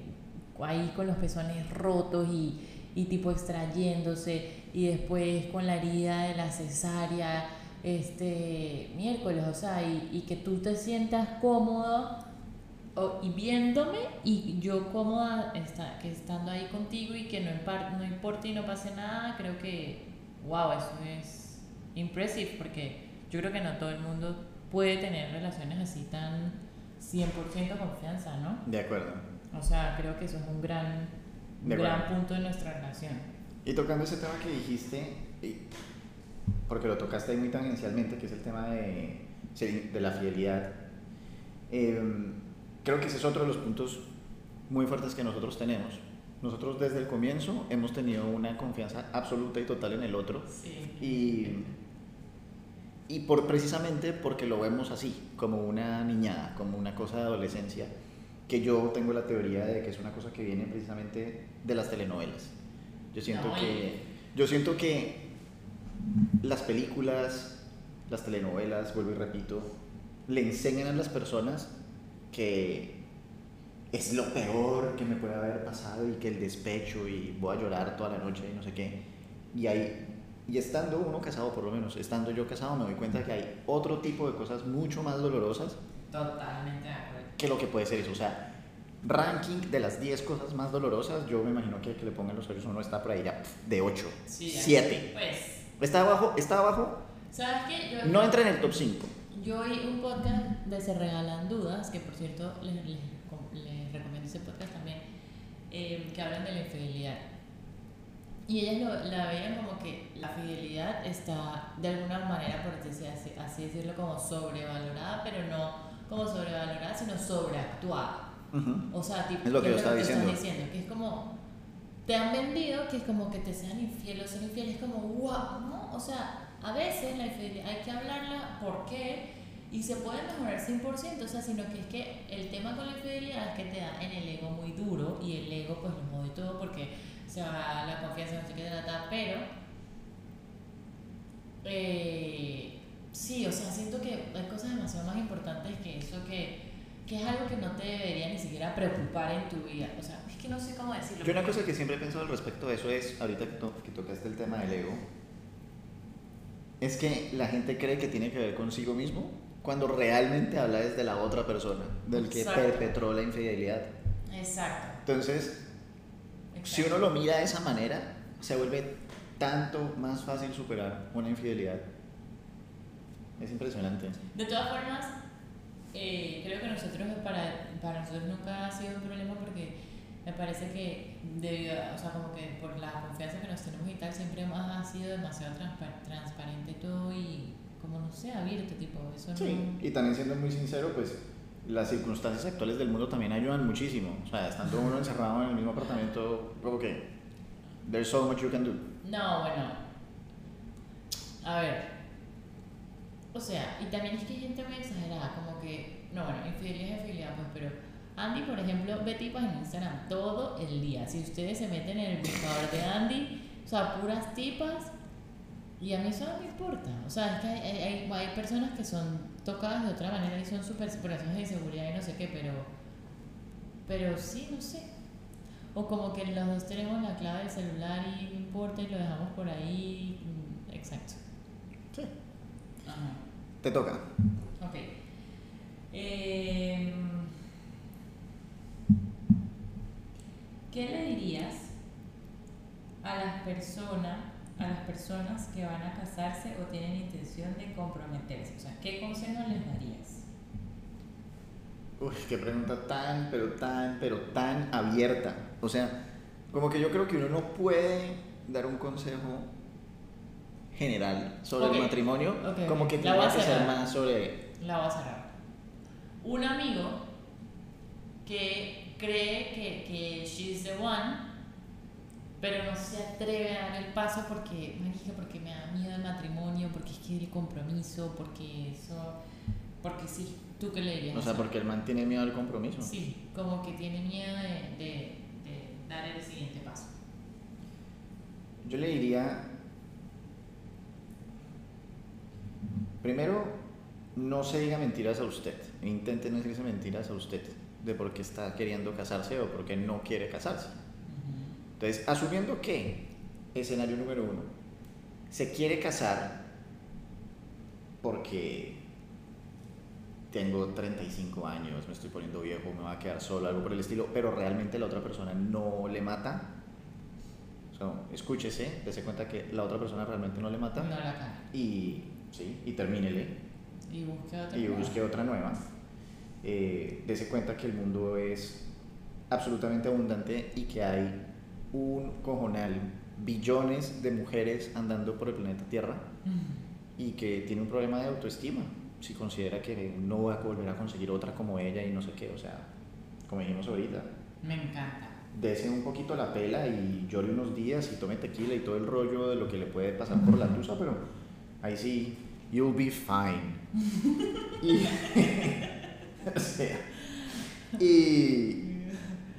ahí con los pezones rotos y, y tipo extrayéndose y después con la herida de la cesárea, este miércoles, o sea, y, y que tú te sientas cómodo o- y viéndome y yo cómoda está, que estando ahí contigo y que no, impar- no importa y no pase nada, creo que, wow, eso es impressive porque yo creo que no todo el mundo puede tener relaciones así tan 100% confianza, ¿no? De acuerdo. O sea, creo que eso es un gran, un gran punto de nuestra relación. Y tocando ese tema que dijiste, porque lo tocaste ahí muy tangencialmente, que es el tema de, de la fidelidad, eh, creo que ese es otro de los puntos muy fuertes que nosotros tenemos. Nosotros desde el comienzo hemos tenido una confianza absoluta y total en el otro Sí. y, y por, precisamente porque lo vemos así, como una niñada, como una cosa de adolescencia, que yo tengo la teoría de que es una cosa que viene precisamente de las telenovelas. Yo siento No, que yo siento que las películas, las telenovelas, vuelvo y repito, le enseñan a las personas que es lo peor que me puede haber pasado y que el despecho y voy a llorar toda la noche y no sé qué. Y ahí y estando uno casado, por lo menos, estando yo casado, me doy cuenta que hay otro tipo de cosas mucho más dolorosas Totalmente de acuerdo. que lo que puede ser eso. O sea, ranking de las 10 cosas más dolorosas, yo me imagino que, que le pongan los ojos, uno está por ahí ya de 8, Sí, 7. Pues, Está abajo, está abajo, ¿sabes qué? Yo, no entra en el top 5. Yo oí un podcast de Se Regalan Dudas, que por cierto les, les, les recomiendo ese podcast también, eh, que hablan de la infidelidad. Y ellas lo, la veían como que la fidelidad está de alguna manera, por decir así, así decirlo, como sobrevalorada, pero no como sobrevalorada, sino sobreactuada. O sea, tipo, Es lo que ¿qué yo estaba tú estás diciendo. diciendo? Que es como, te han vendido que es como que te sean infieles o ser infieles, es como, wow, ¿no? O sea, a veces la infidelidad hay que hablarla, ¿por qué? Y se puede mejorar 100%, o sea, sino que es que el tema con la infidelidad es que te da en el ego muy duro y el ego pues lo jode todo porque se va la confianza, no sé qué trata, pero eh, sí, o sea, siento que hay cosas demasiado más importantes que eso que, que es algo que no te debería ni siquiera preocupar en tu vida. O sea, es que no sé cómo decirlo. Yo una cosa que siempre he pensado al respecto de eso es, ahorita que, to- que tocaste el tema del ego, es que la gente cree que tiene que ver consigo mismo cuando realmente habla desde la otra persona, del que Exacto. perpetró la infidelidad. Exacto. Entonces, si exacto. uno lo mira de esa manera, se vuelve tanto más fácil superar una infidelidad. Es impresionante. De todas formas, eh, creo que nosotros para, para nosotros nunca ha sido un problema porque me parece que debido a, o sea, como que por la confianza que nos tenemos y tal, siempre ha sido demasiado transpa- transparente todo y como no sé, abierto, tipo, eso Sí, no... y también siendo muy sincero, pues las circunstancias actuales del mundo también ayudan muchísimo. O sea, estando uno encerrado en el mismo apartamento, como que there's so much you can do. No, bueno. A ver. O sea, y también es que hay gente muy exagerada, como que no, bueno, infidelidad es infidelidad, pues, pero Andy, por ejemplo, ve tipas en Instagram todo el día. Si ustedes se meten en el buscador de Andy, o sea, puras tipas, y a mí eso no me importa. O sea, es que hay, hay, hay personas que son tocadas de otra manera y son súper situaciones de inseguridad y no sé qué, pero, pero sí, no sé. O como que los dos tenemos la clave del celular y no importa y lo dejamos por ahí. mm, Exacto. Sí. Ajá. Te toca. Ok. Em, ¿Qué le dirías a las personas, a las personas que van a casarse o tienen intención de comprometerse? O sea, ¿qué consejo les darías? Uy, qué pregunta tan, pero tan, pero tan abierta. O sea, como que yo creo que uno no puede dar un consejo general sobre Ok, el matrimonio, como que tiene que ser más sobre... La voy a cerrar. Un amigo que cree que, que she's the one, pero no se atreve a dar el paso porque, marica, porque me da miedo el matrimonio, porque es que el compromiso, porque eso, porque sí. ¿Tú qué le dirías? O sea, porque el man tiene miedo al compromiso. Sí, como que tiene miedo de, de, de dar el siguiente paso. Yo le diría, primero, no se diga mentiras a usted. Intente no decirse mentiras a usted de por qué está queriendo casarse o por qué no quiere casarse. Entonces, asumiendo que, escenario número uno, se quiere casar porque tengo 35 años, me estoy poniendo viejo, me va a quedar solo, algo por el estilo, pero realmente la otra persona no le mata. O sea, escúchese, dése cuenta que la otra persona realmente no le mata No y, sí, y termínele Y busque otra y busque otra nueva. Eh, dese cuenta que el mundo es absolutamente abundante y que hay un cojonal, billones de mujeres andando por el planeta Tierra Mm. y que tiene un problema de autoestima. Si considera que no va a volver a conseguir otra como ella y no sé qué, o sea, como dijimos ahorita, Me encanta. dese un poquito la pela y llore unos días y tome tequila y todo el rollo de lo que le puede pasar por la tusa, pero ahí sí, you'll be fine. y, o sea, y,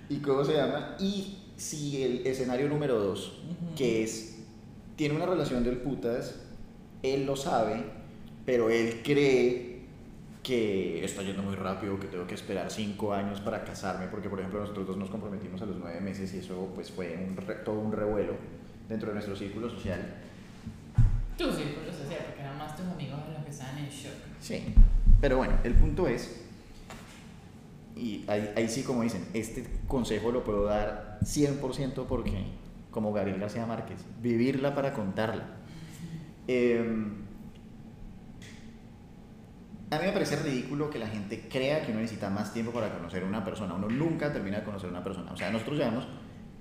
y ¿cómo se llama? Y si el escenario número dos, Ujú. que es, tiene una relación del putas, él lo sabe, pero él cree que está yendo muy rápido, que tengo que esperar cinco años para casarme, porque por ejemplo nosotros dos nos comprometimos a los nueve meses y eso pues fue un re- todo un revuelo dentro de nuestro círculo social. Porque nada más tus amigos los que están en shock. Sí, pero bueno, el punto es, y ahí, ahí sí como dicen, este consejo lo puedo dar 100% porque, como Gabriel García Márquez, vivirla para contarla. Em, a mí me parece ridículo que la gente crea que uno necesita más tiempo para conocer a una persona. Uno nunca termina de conocer a una persona. O sea, nosotros llevamos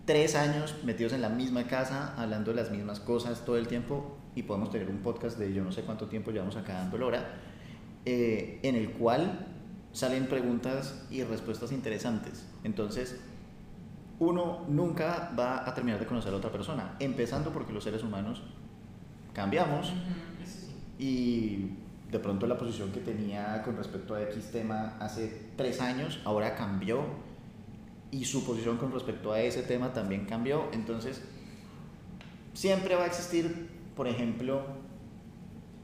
tres años metidos en la misma casa, hablando de las mismas cosas todo el tiempo y podemos tener un podcast de yo no sé cuánto tiempo llevamos acá dando hora, eh, en el cual salen preguntas y respuestas interesantes. Entonces, uno nunca va a terminar de conocer a otra persona, empezando porque los seres humanos cambiamos y de pronto la posición que tenía con respecto a X tema hace tres años ahora cambió y su posición con respecto a ese tema también cambió. Entonces, siempre va a existir, por ejemplo,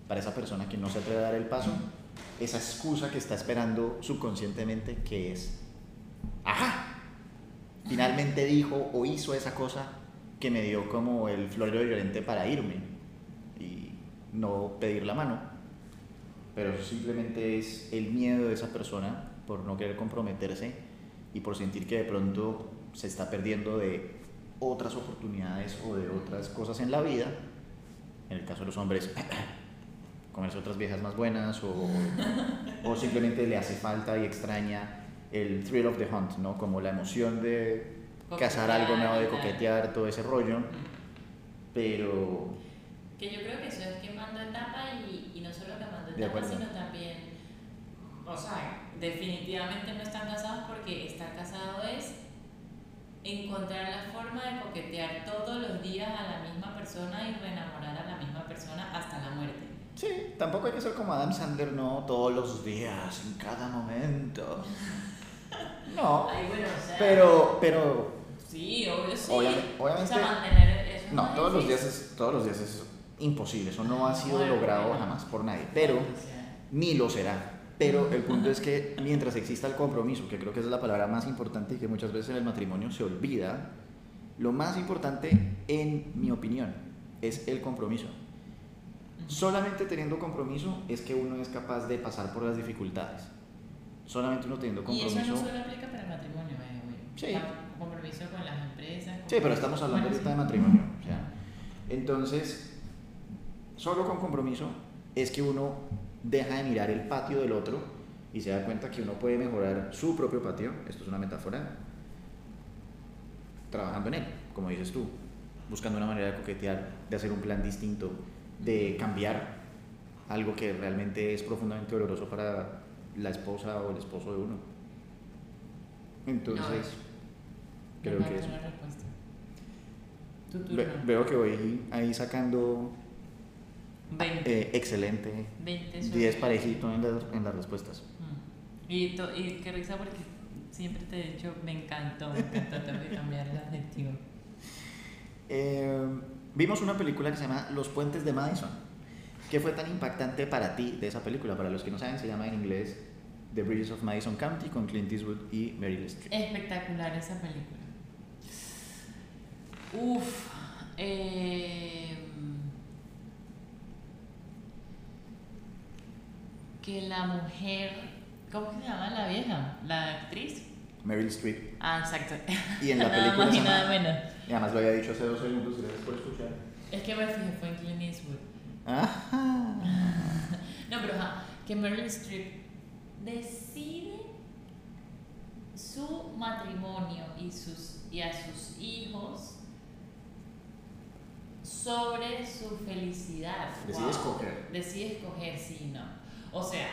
para esa persona que no se atreve a dar el paso, esa excusa que está esperando subconscientemente que es, ajá, finalmente dijo o hizo esa cosa que me dio como el florero Llorente para irme y no pedir la mano. Pero eso simplemente es el miedo de esa persona por no querer comprometerse y por sentir que de pronto se está perdiendo de otras oportunidades o de otras cosas en la vida. En el caso de los hombres, comerse otras viejas más buenas o, o simplemente le hace falta y extraña el thrill of the hunt, ¿no? Como la emoción de cazar algo nuevo, de Coquetear, todo ese rollo. Pero Que yo creo que eso es quemando etapa y, y no solo quemando etapa, sino también, o sea, definitivamente no están casados porque estar casado es encontrar la forma de coquetear todos los días a la misma persona y reenamorar a la misma persona hasta la muerte. Sí, tampoco hay que ser como Adam Sandler, no todos los días, en cada momento. No, Ay, bueno, o sea, pero, pero, Sí, obvio, sí. Obviamente- obviamente- O sea, mantener eso no, todos los días es, todos los días es imposible, eso no ha sido Bueno, logrado bueno. jamás por nadie, pero ni lo será. Pero el punto es que mientras exista el compromiso, que creo que esa es la palabra más importante y que muchas veces en el matrimonio se olvida, lo más importante, en mi opinión, es el compromiso. Solamente teniendo compromiso es que uno es capaz de pasar por las dificultades. Solamente uno teniendo Y eso compromiso. no solo aplica para el matrimonio, eh, güey. Sí. La- Compromiso con las empresas. Sí, pero estamos hablando ahorita de matrimonio. o sea, entonces, solo con compromiso es que uno deja de mirar el patio del otro y se da cuenta que uno puede mejorar su propio patio, esto es una metáfora, trabajando en él, como dices tú, buscando una manera de coquetear, de hacer un plan distinto, de cambiar algo que realmente es profundamente doloroso para la esposa o el esposo de uno. Entonces, Me creo que respuesta. Tu turno. Ve- veo que voy ahí sacando 20. eh, excelente 20 sobre 10 20. parejito en, las- en las respuestas. Mm. Y, to- y qué risa porque siempre te he dicho, me encantó, me encantó, que cambiar el adjetivo. Eh, vimos una película que se llama Los Puentes de Madison. ¿Qué fue tan impactante para ti de esa película? Para los que no saben, se llama en inglés The Bridges of Madison County con Clint Eastwood y Meryl Streep. Espectacular esa película. Uf. eh, que la mujer. ¿Cómo se llama la vieja? La actriz. Meryl Streep. Ah, exacto. Y en la nada película más y nada menos. Y además lo había dicho hace dos segundos, gracias por escuchar. Es que me fijé, fue en Clint Eastwood. Ajá. No, pero ajá, que Meryl Streep decide su matrimonio y, sus, y a sus hijos sobre su felicidad. Decide Wow. escoger. Decide escoger, sí, no. O sea,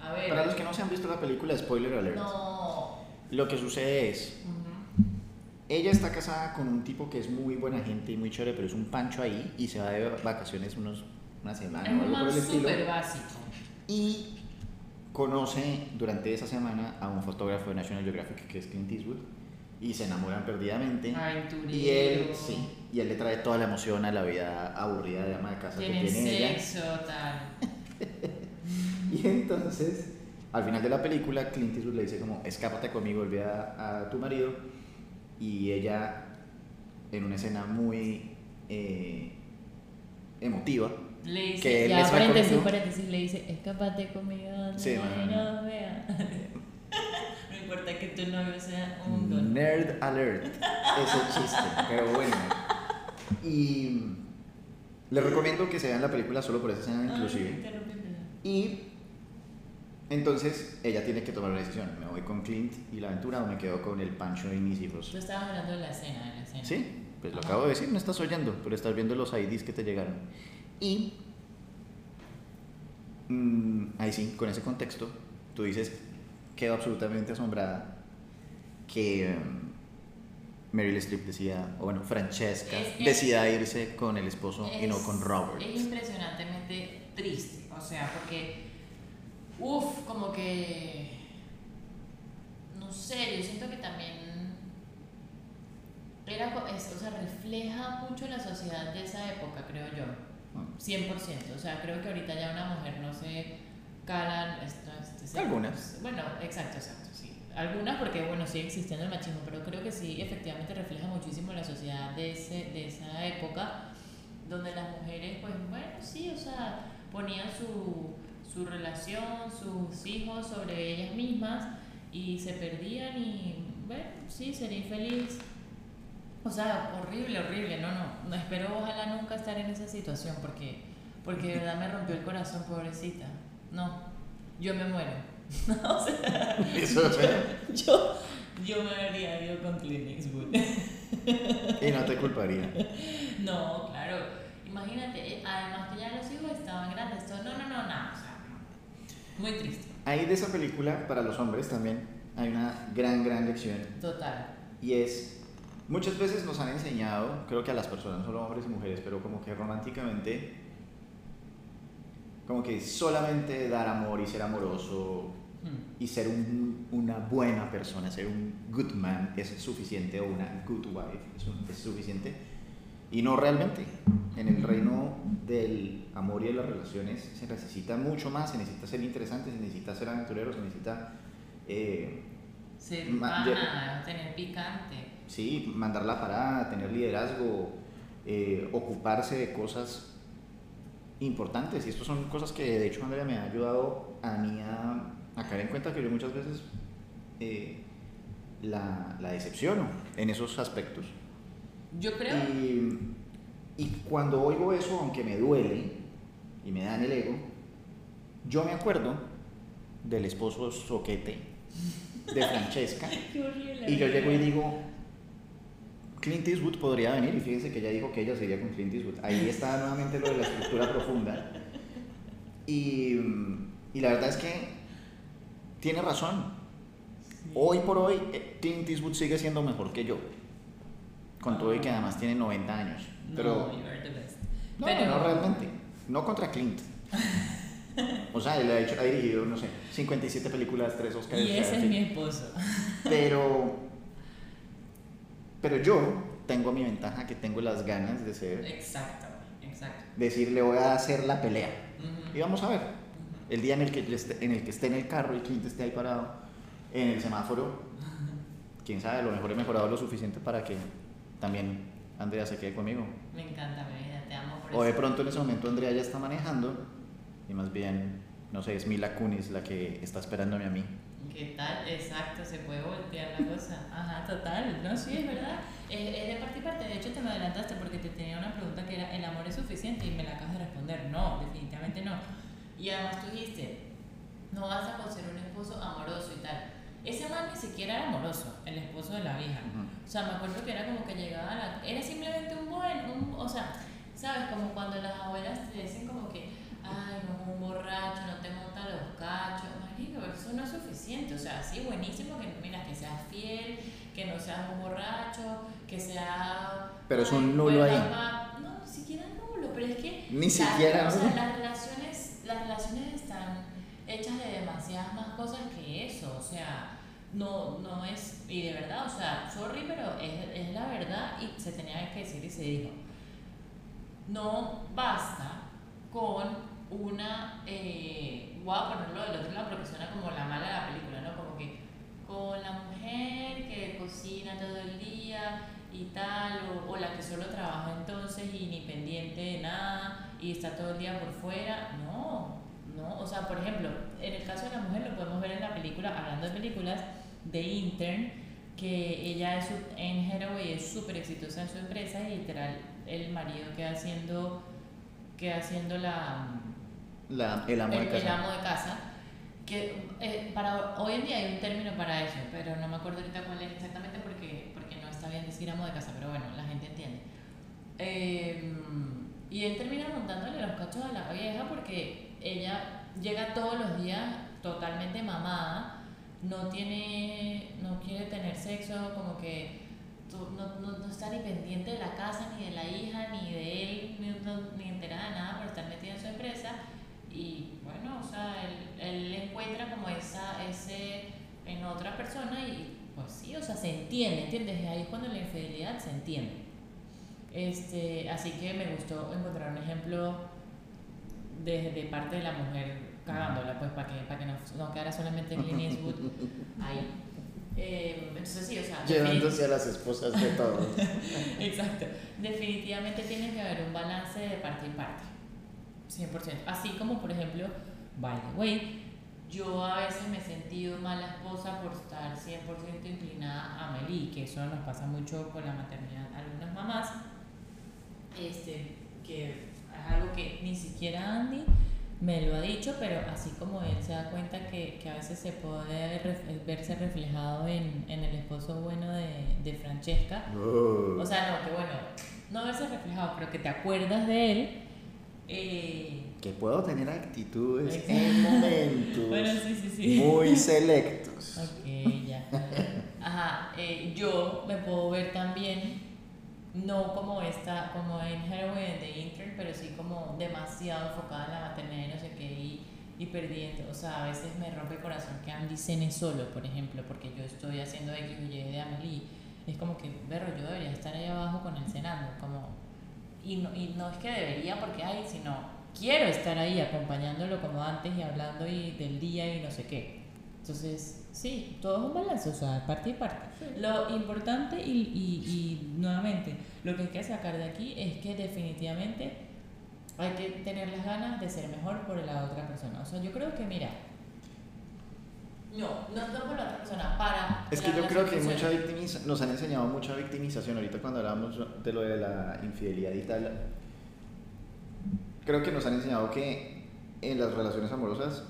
a ver. Para los que no se han visto la película, spoiler alert. No. Lo que sucede es. Ella está casada con un tipo que es muy buena gente y muy chévere, pero es un pancho ahí y se va de vacaciones unos, una semana Es o un algo por el estilo. súper básico. Y conoce durante esa semana a un fotógrafo de National Geographic que es Clint Eastwood y se enamoran perdidamente. Aventurero. Y él, sí, y él le trae toda la emoción a la vida aburrida de ama de casa que tiene ella. sexo, tal. Y entonces, al final de la película, Clint Eastwood le dice como, escápate conmigo, olvida a tu marido. Y ella, en una escena muy eh, emotiva, Le dice, Que ya, paréntesis, le dice, escápate conmigo Sí, nadie bueno. nos vea. no importa que tu novio sea un don. Nerd alert, ese chiste, pero bueno. Y les recomiendo que se vean la película solo por esa escena inclusive. Y entonces ella tiene que tomar una decisión. ¿Me voy con Clint y la aventura o me quedo con el Pancho y mis hijos? Tú estabas hablando de la escena, de la escena. Sí, pues lo Ajá. acabo de decir, no estás oyendo, pero estás viendo los IDs que te llegaron. Y mm, ahí sí, con ese contexto, tú dices, quedo absolutamente asombrada que em, Meryl Streep decía, o bueno, Francesca Es- decida irse con el esposo y no con Robert. Es impresionantemente triste, o sea, porque, uff, como que, no sé, yo siento que también era, o sea, refleja mucho la sociedad de esa época, creo yo, 100%, o sea, creo que ahorita ya una mujer no se calan, esto, este, se- Algunas. Bueno, exacto, exacto, sí. Algunas porque, bueno, sigue existiendo el machismo, pero creo que sí, efectivamente refleja muchísimo la sociedad de, ese, de esa época, donde las mujeres, pues, bueno, sí, o sea, ponían su, su relación, sus hijos sobre ellas mismas y se perdían y, bueno, sí, sería infeliz. O sea, horrible, horrible, no, no, no espero ojalá nunca estar en esa situación porque, porque de verdad me rompió el corazón, pobrecita. No, yo me muero. o sea, Eso es yo, yo me habría ido con Clint Eastwood. Y no te culparía. no, claro, imagínate, además que ya los hijos estaban grandes, no, no, no, no, o sea, muy triste, Ahí de esa película, para los hombres también, hay una gran, gran lección. total. Y es, muchas veces nos han enseñado, creo que a las personas, no solo hombres y mujeres, pero como que románticamente como que solamente dar amor y ser amoroso Hmm. y ser un- una buena persona, ser un good man es suficiente o una good wife es, un- es suficiente. Y no realmente. En el reino del amor y de las relaciones se necesita mucho más, se necesita ser interesante, se necesita ser aventurero, se necesita, eh, Ser pana, tener picante. sí, mandar la parada, tener liderazgo, eh, ocuparse de cosas importantes. Y estas son cosas que de hecho Andrea me ha ayudado a mí a, a caer en cuenta que yo muchas veces eh, la, la decepciono en esos aspectos. Yo creo. Y, y cuando oigo eso, aunque me duele y me da en el ego, yo me acuerdo del esposo soquete de Francesca Qué horrible. y yo llego y digo, Clint Eastwood podría venir y fíjense que ella dijo que ella sería con Clint Eastwood. Ahí está nuevamente lo de la estructura profunda. Y, y la verdad es que tiene razón. Hoy por hoy eh, Clint Eastwood sigue siendo mejor que yo. Con todo y que además tiene 90 años. Pero no, you are the best. no, Pero- no realmente. No contra Clint. O sea, él ha, hecho, ha dirigido, no sé, 57 películas, 3 Oscars. Y ese es mi esposo. Pero, pero yo tengo mi ventaja que tengo las ganas de ser, Exacto, exacto. decir, le voy a hacer la pelea. Y vamos a ver, el día en el que, esté, en el que esté en el carro y Clint esté ahí parado en el semáforo, quién sabe, a lo mejor he mejorado lo suficiente para que también Andrea se quede conmigo. Me encanta mi vida, te amo por O de eso. pronto en ese momento Andrea ya está manejando y más bien, no sé, es Mila Kunis la que está esperándome a mí. ¿Qué tal? Exacto, se puede voltear la cosa. Ajá, total. No, sí, es verdad. Es, es de parte y parte. De hecho, te me adelantaste porque te tenía una pregunta que era: ¿el amor es suficiente? Y me la acabas de responder. No, definitivamente no. Y además tú dijiste: no vas a conseguir un esposo amoroso y tal. Ese man ni siquiera era amoroso, el esposo de la vieja. Ujú. O sea, me acuerdo que era como que llegaba a la... Era simplemente un buen, un, o sea, ¿sabes? Como cuando las abuelas te dicen como que, ay, no es un borracho, no te monta los cachos. Marico, pero eso no es suficiente. O sea, sí, buenísimo que, mira, que seas fiel, que no seas un borracho, que sea... Pero es un nulo ahí. No, ni siquiera nulo, pero es que... Ni siquiera O sea, las relaciones, las relaciones están hechas de demasiadas más cosas que eso. O sea, no, no es, y de verdad, o sea, sorry, pero es, es la verdad y se tenía que decir y se dijo. No basta con una, eh, voy a ponerlo del otro lado porque suena como la mala de la película, ¿no? Como que con la mujer que cocina todo el día y tal, o, o la que solo trabaja entonces y ni pendiente de nada y está todo el día por fuera, no, no, o sea, por ejemplo, en el caso de la mujer lo podemos ver en la película, hablando de películas, de Intern, que ella es en Hathaway es súper exitosa en su empresa y literal el marido queda haciendo, queda haciendo la, La, el amo el, de el casa. amo de casa. Que eh, para hoy en día hay un término para eso, pero no me acuerdo ahorita cuál es exactamente porque, porque no está bien decir amo de casa, pero bueno, la gente entiende. Eh, y él termina montándole los cachos a la vieja porque ella llega todos los días totalmente mamada, no tiene, no quiere tener sexo, como que no, no, no está ni pendiente de la casa, ni de la hija, ni de él, ni, no- ni enterada de nada por estar metida en su empresa. Y bueno, o sea, él, él encuentra como esa, ese en otra persona y pues sí, o sea, se entiende, ¿entiendes? Y ahí es cuando la infidelidad se entiende. Este, así que me gustó encontrar un ejemplo de, de parte de la mujer cagándola, pues para que, para que no, no quedara solamente Clint Eastwood ahí. Eh, entonces sí, o sea, Llevándose a las esposas de todos. Exacto. Definitivamente tiene que haber un balance de parte y parte. 100%. Así como, por ejemplo, by the way, yo a veces me he sentido mala esposa por estar 100% inclinada a Meli, que eso nos pasa mucho con la maternidad. Algunas mamás, este, que es algo que ni siquiera Andy me lo ha dicho, pero así como él se da cuenta que, que a veces se puede ref- verse reflejado en, en el esposo bueno de, de Francesca, Oh. o sea, no, que bueno, no verse reflejado, pero que te acuerdas de él. eh, que puedo tener actitudes en momentos bueno, sí, sí, sí. muy selectos. Ok, ya. Ajá, eh, yo me puedo ver también no como esta, como en Heroin en The Intern, pero sí como demasiado enfocada en la maternidad y no sé qué, y, y perdiendo, o sea, a veces me rompe el corazón que Andy cene solo, por ejemplo, porque yo estoy haciendo X o Y de Amelie, es como que, berro, yo debería estar ahí abajo con él cenando, como, y no, y no es que debería porque hay, sino quiero estar ahí acompañándolo como antes y hablando y del día y no sé qué. Entonces, Sí, todo es un balance, o sea, parte y parte. Lo importante y, y, y, nuevamente, lo que hay que sacar de aquí es que definitivamente hay que tener las ganas de ser mejor por la otra persona. O sea, yo creo que, mira, no, no, no por la otra persona, para... Es que yo creo que mucha victimiza, nos han enseñado mucha victimización. Ahorita cuando hablábamos de lo de la infidelidad y tal, creo que nos han enseñado que en las relaciones amorosas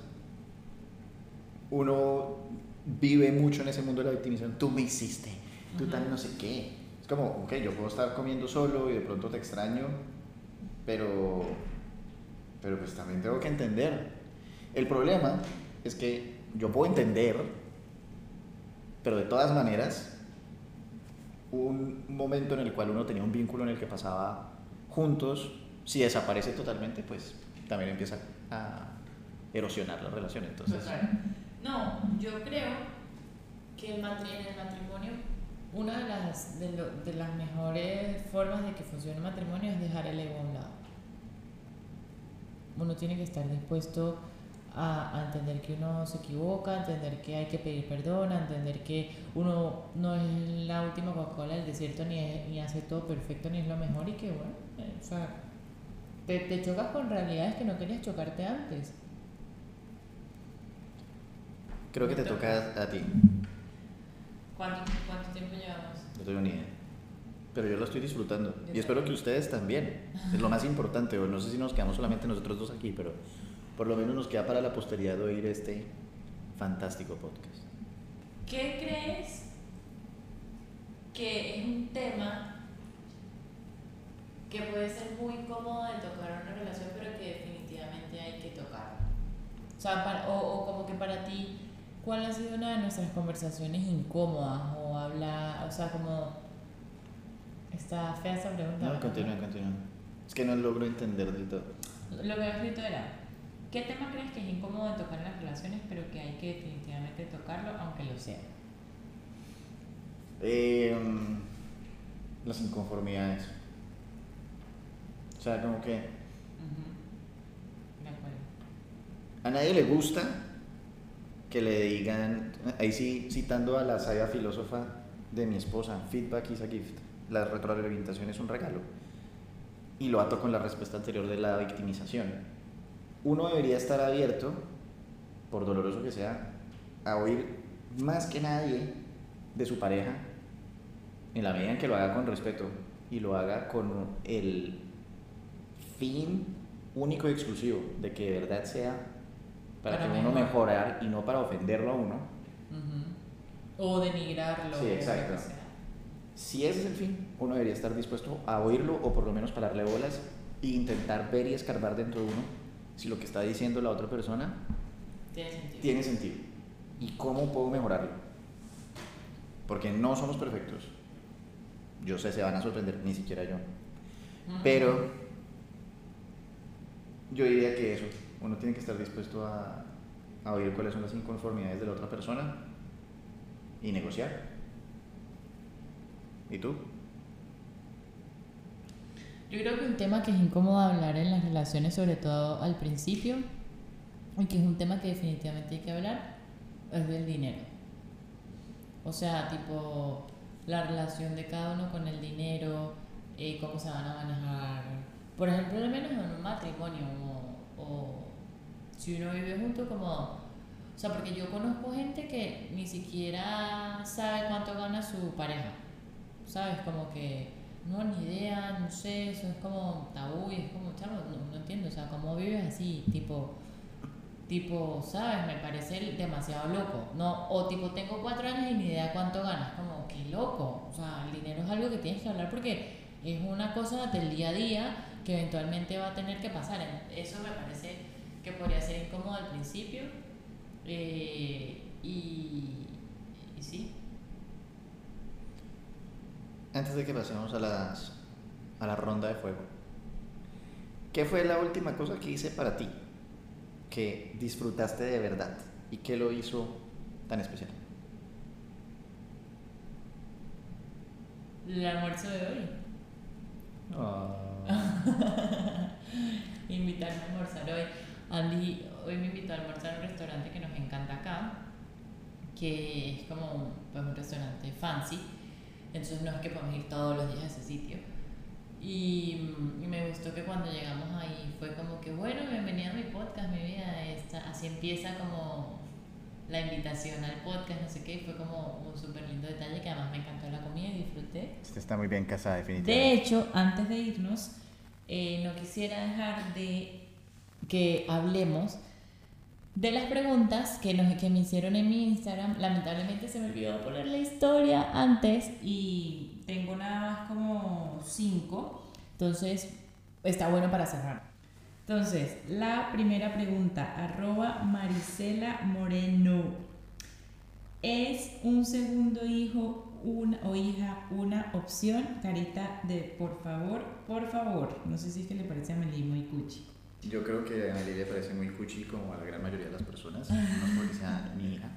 uno vive mucho en ese mundo de la victimización. Tú me hiciste, tú tal no sé qué. Es como, ok, yo puedo estar comiendo solo y de pronto te extraño, pero, pero pues también tengo que entender. El problema es que yo puedo entender, pero de todas maneras, un momento en el cual uno tenía un vínculo en el que pasaba juntos, si desaparece totalmente, pues también empieza a erosionar la relación. Entonces, no, yo creo que el en el matrimonio, una de las, de, lo, de las mejores formas de que funcione el matrimonio es dejar el ego a un lado. Uno tiene que estar dispuesto a, entender que uno se equivoca, a entender que hay que pedir perdón, a entender que uno no es la última Coca-Cola del desierto, ni, ni hace todo perfecto, ni es lo mejor, y que bueno, eh, o sea, te, te chocas con realidades que no querías chocarte antes. Creo que te toca a ti. ¿Cuánto, cuánto tiempo llevamos? No tengo ni idea. Pero yo lo estoy disfrutando. y espero que ustedes también. Es lo más importante. no sé si nos quedamos solamente nosotros dos aquí, pero por lo menos nos queda para la posteridad de oír este fantástico podcast. ¿Qué crees que es un tema que puede ser muy cómodo de tocar en una relación, pero que definitivamente hay que tocar? O sea, o, o como que para ti ¿Cuál ha sido una de nuestras conversaciones incómodas o habla, o sea, como está fea esa pregunta? No, continúa, continúa. Es que no logro entender del todo. Lo que había escrito era, ¿qué tema crees que es incómodo de tocar en las relaciones, pero que hay que definitivamente tocarlo, aunque lo sea? Eh, las inconformidades. O sea, como que... De acuerdo. A nadie le gusta que le digan, ahí sí citando a la sabia filósofa de mi esposa, feedback is a gift, la retroalimentación es un regalo. Y lo ato con la respuesta anterior de la victimización. Uno debería estar abierto, por doloroso que sea, a oír más que nadie de su pareja, en la medida en que lo haga con respeto y lo haga con el fin único y exclusivo de que de verdad sea para, que uno mejorar y no para ofenderlo a uno. O denigrarlo. Sí, exacto. Si ese es el fin, uno debería estar dispuesto a oírlo o por lo menos pararle bolas e intentar ver y escarbar dentro de uno si lo que está diciendo la otra persona tiene sentido. Tiene sentido. ¿Y cómo puedo mejorarlo? Porque no somos perfectos. Yo sé, se van a sorprender, ni siquiera yo. Pero yo diría que eso, uno tiene que estar dispuesto a, a oír cuáles son las inconformidades de la otra persona y negociar. ¿Y tú? Yo creo que un tema que es incómodo hablar en las relaciones, sobre todo al principio, y que es un tema que definitivamente hay que hablar, es del dinero. O sea, tipo, la relación de cada uno con el dinero, eh, cómo se van a manejar. Por ejemplo, al menos en un matrimonio o si uno vive junto como... O sea, porque yo conozco gente que ni siquiera sabe cuánto gana su pareja. ¿Sabes? Como que no, ni idea, no sé, eso es como tabú y es como, chavo, no, entiendo, o sea, ¿cómo vives así? Tipo, tipo, ¿sabes? Me parece demasiado loco. No, o tipo, tengo cuatro años y ni idea cuánto ganas. Como, qué loco. O sea, el dinero es algo que tienes que hablar porque es una cosa del día a día que eventualmente va a tener que pasar. Eso me parece que podría ser incómodo al principio. Eh, y, y, sí. antes de que pasemos a, las, a la ronda de fuego, ¿qué fue la última cosa que hice para ti que disfrutaste de verdad y qué lo hizo tan especial? El almuerzo de hoy. Ah. Invitarme a almorzar hoy. Andy hoy me invitó a almorzar a un restaurante que nos encanta acá, que es como un, pues, un restaurante fancy. Entonces no es que podemos ir todos los días a ese sitio. Y, y me gustó que cuando llegamos ahí fue como que, bueno, bienvenida a mi podcast, mi vida. Esta, así empieza como la invitación al podcast, no sé qué, y fue como un súper lindo detalle que además me encantó la comida y disfruté. Usted está muy bien casada, De definitivamente. hecho, antes de irnos, eh, no quisiera dejar de que hablemos de las preguntas que, nos, que me hicieron en mi Instagram. Lamentablemente se me olvidó poner la historia antes y tengo nada más como cinco. Entonces, está bueno para cerrar. Entonces, la primera pregunta, arroba Marisela Moreno. ¿Es un segundo hijo una, o hija una opción? Carita de por favor, por favor. No sé si es que le parece a Meli muy cuchi. Yo creo que a Meli le parece muy cuchi como a la gran mayoría de las personas, no porque sea mi hija.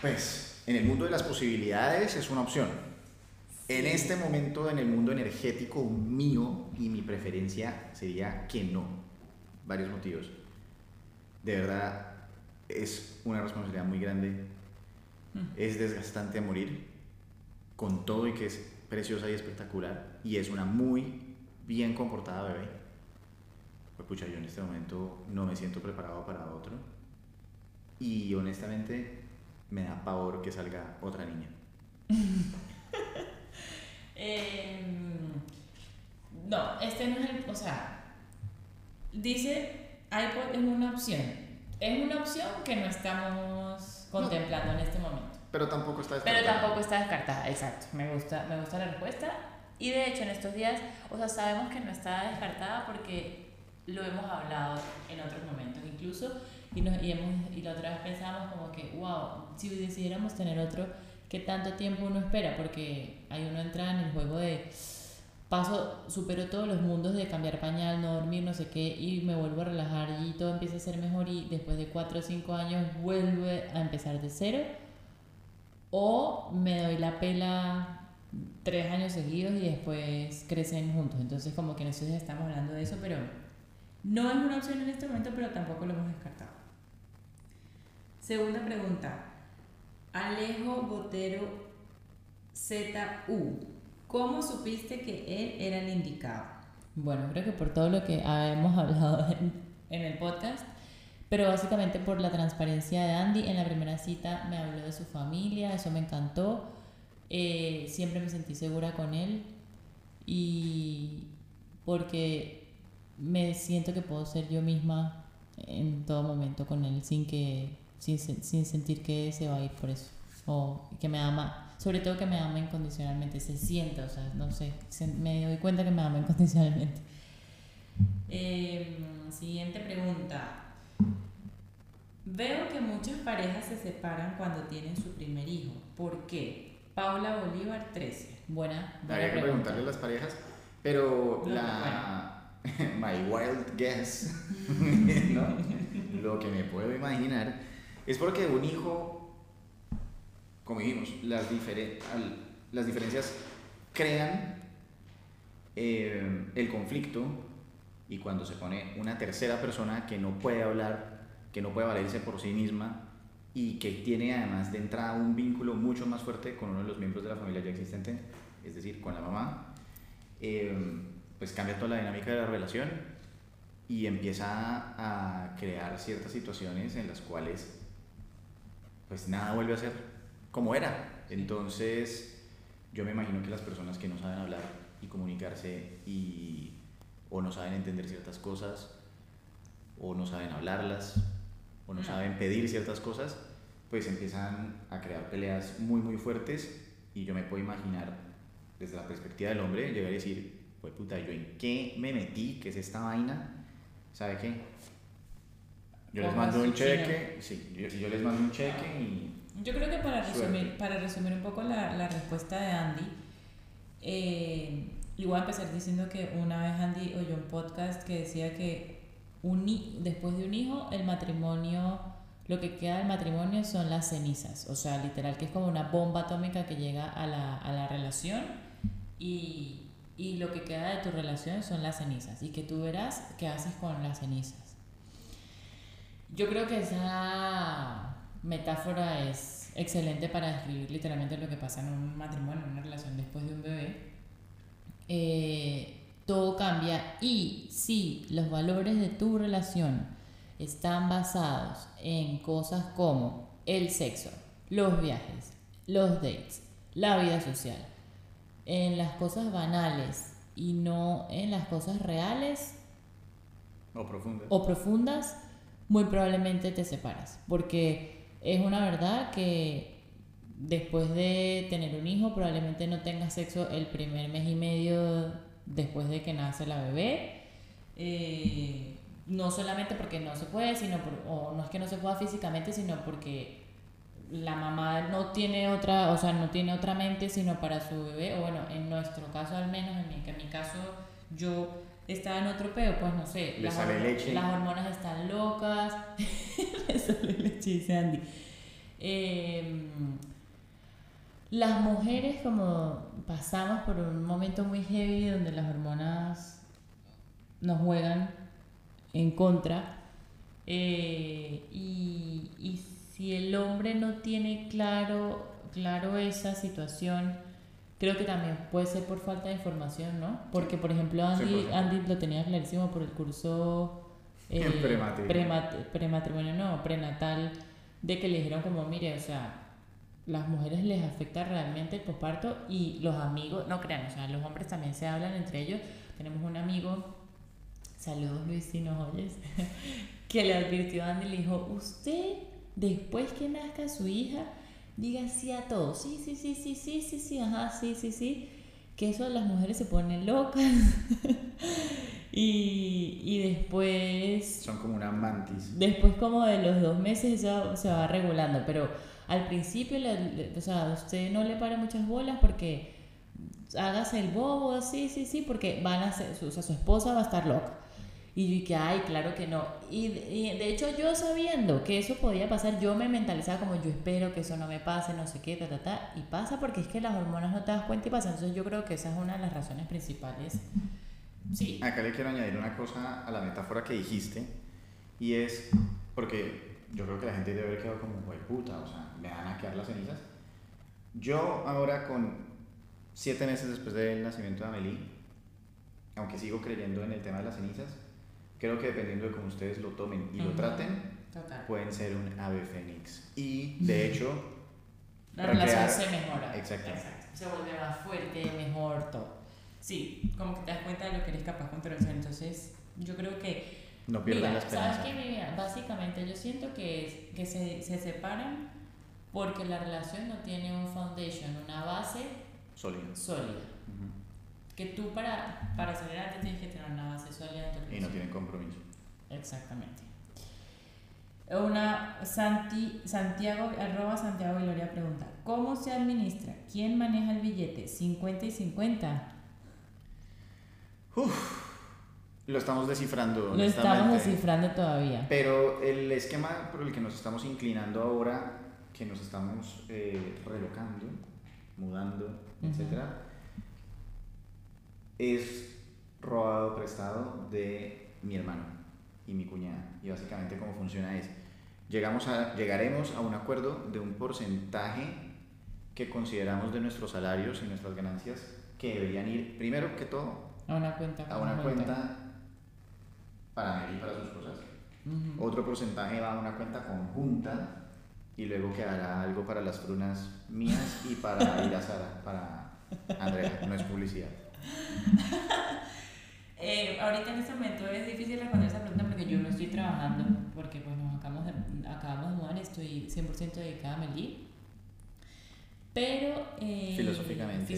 Pues, en el mundo de las posibilidades es una opción. En este momento, en el mundo energético mío y mi preferencia sería que no. Varios motivos. De verdad, es una responsabilidad muy grande. Es desgastante a morir, con todo y que es preciosa y espectacular. Y es una muy bien comportada bebé. Pues pucha, yo en este momento no me siento preparado para otro. Y honestamente, me da pavor que salga otra niña. Em, no, este no es el. O sea, dice iPod es una opción. Es una opción que no estamos contemplando en este momento. Pero tampoco está Pero descartada. tampoco está descartada, exacto. Me gusta, me gusta la respuesta. Y de hecho, en estos días, o sea, sabemos que no está descartada porque lo hemos hablado en otros momentos incluso. Y, nos, y, hemos, y la otra vez pensamos como que, wow, si decidiéramos tener otro, ¿qué tanto tiempo uno espera? Porque ahí uno entra en el juego de paso, supero todos los mundos de cambiar pañal, no dormir, no sé qué, y me vuelvo a relajar y todo empieza a ser mejor y después de 4 o 5 años vuelve a empezar de cero. O me doy la pela tres años seguidos y después crecen juntos. Entonces como que nosotros estamos hablando de eso, pero no es una opción en este momento, pero tampoco lo hemos descartado. Segunda pregunta. Alejo Botero ZU. ¿Cómo supiste que él era el indicado? Bueno, creo que por todo lo que hemos hablado en, el podcast, pero básicamente por la transparencia de Andy. En la primera cita me habló de su familia, eso me encantó. Eh, siempre me sentí segura con él y porque me siento que puedo ser yo misma en todo momento con él sin que sin, sin sentir que se va a ir por eso. O que me ama sobre todo que me ama incondicionalmente se siente o sea no sé se- me doy cuenta que me ama incondicionalmente. Em, siguiente pregunta. Veo que muchas parejas se separan cuando tienen su primer hijo. ¿por qué? Paula Bolívar 13 buena, buena Habría que pregunta. preguntarle a las parejas, pero No, la my wild guess, ¿no? Lo que me puedo imaginar es porque un hijo, como dijimos, las, las diferencias crean eh, el conflicto y cuando se pone una tercera persona que no puede hablar, que no puede valerse por sí misma y que tiene además de entrada un vínculo mucho más fuerte con uno de los miembros de la familia ya existente, es decir, con la mamá, eh, pues cambia toda la dinámica de la relación y empieza a crear ciertas situaciones en las cuales pues nada vuelve a ser como era. Entonces yo me imagino que las personas que no saben hablar y comunicarse y o no saben entender ciertas cosas o no saben hablarlas o no saben pedir ciertas cosas, pues empiezan a crear peleas muy muy fuertes y yo me puedo imaginar desde la perspectiva del hombre llegar y decir, pues puta, ¿yo en qué me metí? ¿Qué es esta vaina? ¿Sabe qué? Yo les mando un cheque, sí, yo, yo les mando un cheque y, Yo creo que para resumir, para resumir un poco la, la respuesta de Andy, eh, y voy a empezar diciendo que una vez Andy oyó un podcast que decía que un, después de un hijo, el matrimonio, lo que queda del matrimonio son las cenizas. O sea, literal, que es como una bomba atómica que llega a la, a la relación y, y lo que queda de tu relación son las cenizas. Y que tú verás qué haces con las cenizas. Yo creo que esa metáfora es excelente para describir literalmente lo que pasa en un matrimonio, en una relación después de un bebé. Eh, todo cambia y si los valores de tu relación están basados en cosas como el sexo, los viajes, los dates, la vida social, en las cosas banales y no en las cosas reales o profundas, o profundas muy probablemente te separas. Porque es una verdad que después de tener un hijo probablemente no tengas sexo el primer mes y medio después de que nace la bebé. Eh, no solamente porque no se puede, sino o no es que no se pueda físicamente, sino porque la mamá no tiene otra, o sea, no tiene otra mente sino para su bebé, o bueno, en nuestro caso al menos, en mi, en mi caso yo estaba en otro peo, pues no sé, las, hormonas están locas, le sale leche, dice Andy. Em, las mujeres como pasamos por un momento muy heavy donde las hormonas nos juegan en contra eh, y, y si el hombre no tiene claro, claro esa situación, Creo que también puede ser por falta de información, ¿no? Porque, por ejemplo, Andy, Andy lo tenía clarísimo por el curso eh, prematrimonio. no, prenatal, de que le dijeron como, mire, o sea, las mujeres les afecta realmente el posparto y los amigos, no crean, o sea, los hombres también se hablan entre ellos. Tenemos un amigo, saludos Luis si nos oyes, que le advirtió a Andy y le dijo, usted, después que nazca su hija, diga sí a todo. Sí, sí, sí, sí, sí, sí, sí, ajá, sí, sí, sí. Que eso las mujeres se ponen locas. y, y después... Son como una mantis. Después como de los dos meses eso se va regulando. Pero al principio, o sea, usted no le para muchas bolas porque hágase el bobo, sí, sí, sí, porque van a ser, o sea, su esposa va a estar loca. Y yo dije, ay, claro que no. Y, de hecho yo sabiendo que eso podía pasar, yo me mentalizaba como yo espero que eso no me pase, no sé qué, ta, ta, ta. Y pasa porque es que las hormonas no te das cuenta y pasa. Entonces yo creo que esa es una de las razones principales. Sí. Acá le quiero añadir una cosa a la metáfora que dijiste. Y es porque yo creo que la gente debe haber quedado como, güey, puta, o sea, me van a quedar las cenizas. Yo ahora con siete meses después del nacimiento de Amelie, aunque sigo creyendo en el tema de las cenizas, creo que dependiendo de cómo ustedes lo tomen y lo traten, pueden ser un ave fénix. Y de hecho, la relación se mejora. Exacto. Se vuelve más fuerte, mejor, todo. Sí, como que te das cuenta de lo que eres capaz con tu relación. Entonces, yo creo que. No pierdan la esperanza. ¿Sabes qué, Básicamente, yo siento que, que se, se separan porque la relación no tiene un foundation, una base sólida. sólida que tú para, para salir adelante tienes que tener una base sólida en tu Y no tienen compromiso. Exactamente. Una Santi, Santiago, arroba Santiago Gloria pregunta, ¿cómo se administra? ¿Quién maneja el billete? ¿50 y 50? Uf, lo estamos descifrando. Lo estamos descifrando todavía. Pero el esquema por el que nos estamos inclinando ahora, que nos estamos eh, relocando, mudando, etcétera, es robado prestado de mi hermano y mi cuñada. Y básicamente cómo funciona es, llegamos a, llegaremos a un acuerdo de un porcentaje que consideramos de nuestros salarios y nuestras ganancias que deberían ir, primero que todo, a una cuenta. A una cuenta para él y para sus cosas. Otro porcentaje va a una cuenta conjunta y luego quedará algo para las frunas mías y para ir a Sara, para Andrea, no es publicidad. Eh, ahorita en este momento es difícil responder esa pregunta porque yo no estoy trabajando, porque pues nos acabamos de, acabamos de mudar, estoy 100% dedicada a Meli. Pero eh, filosóficamente.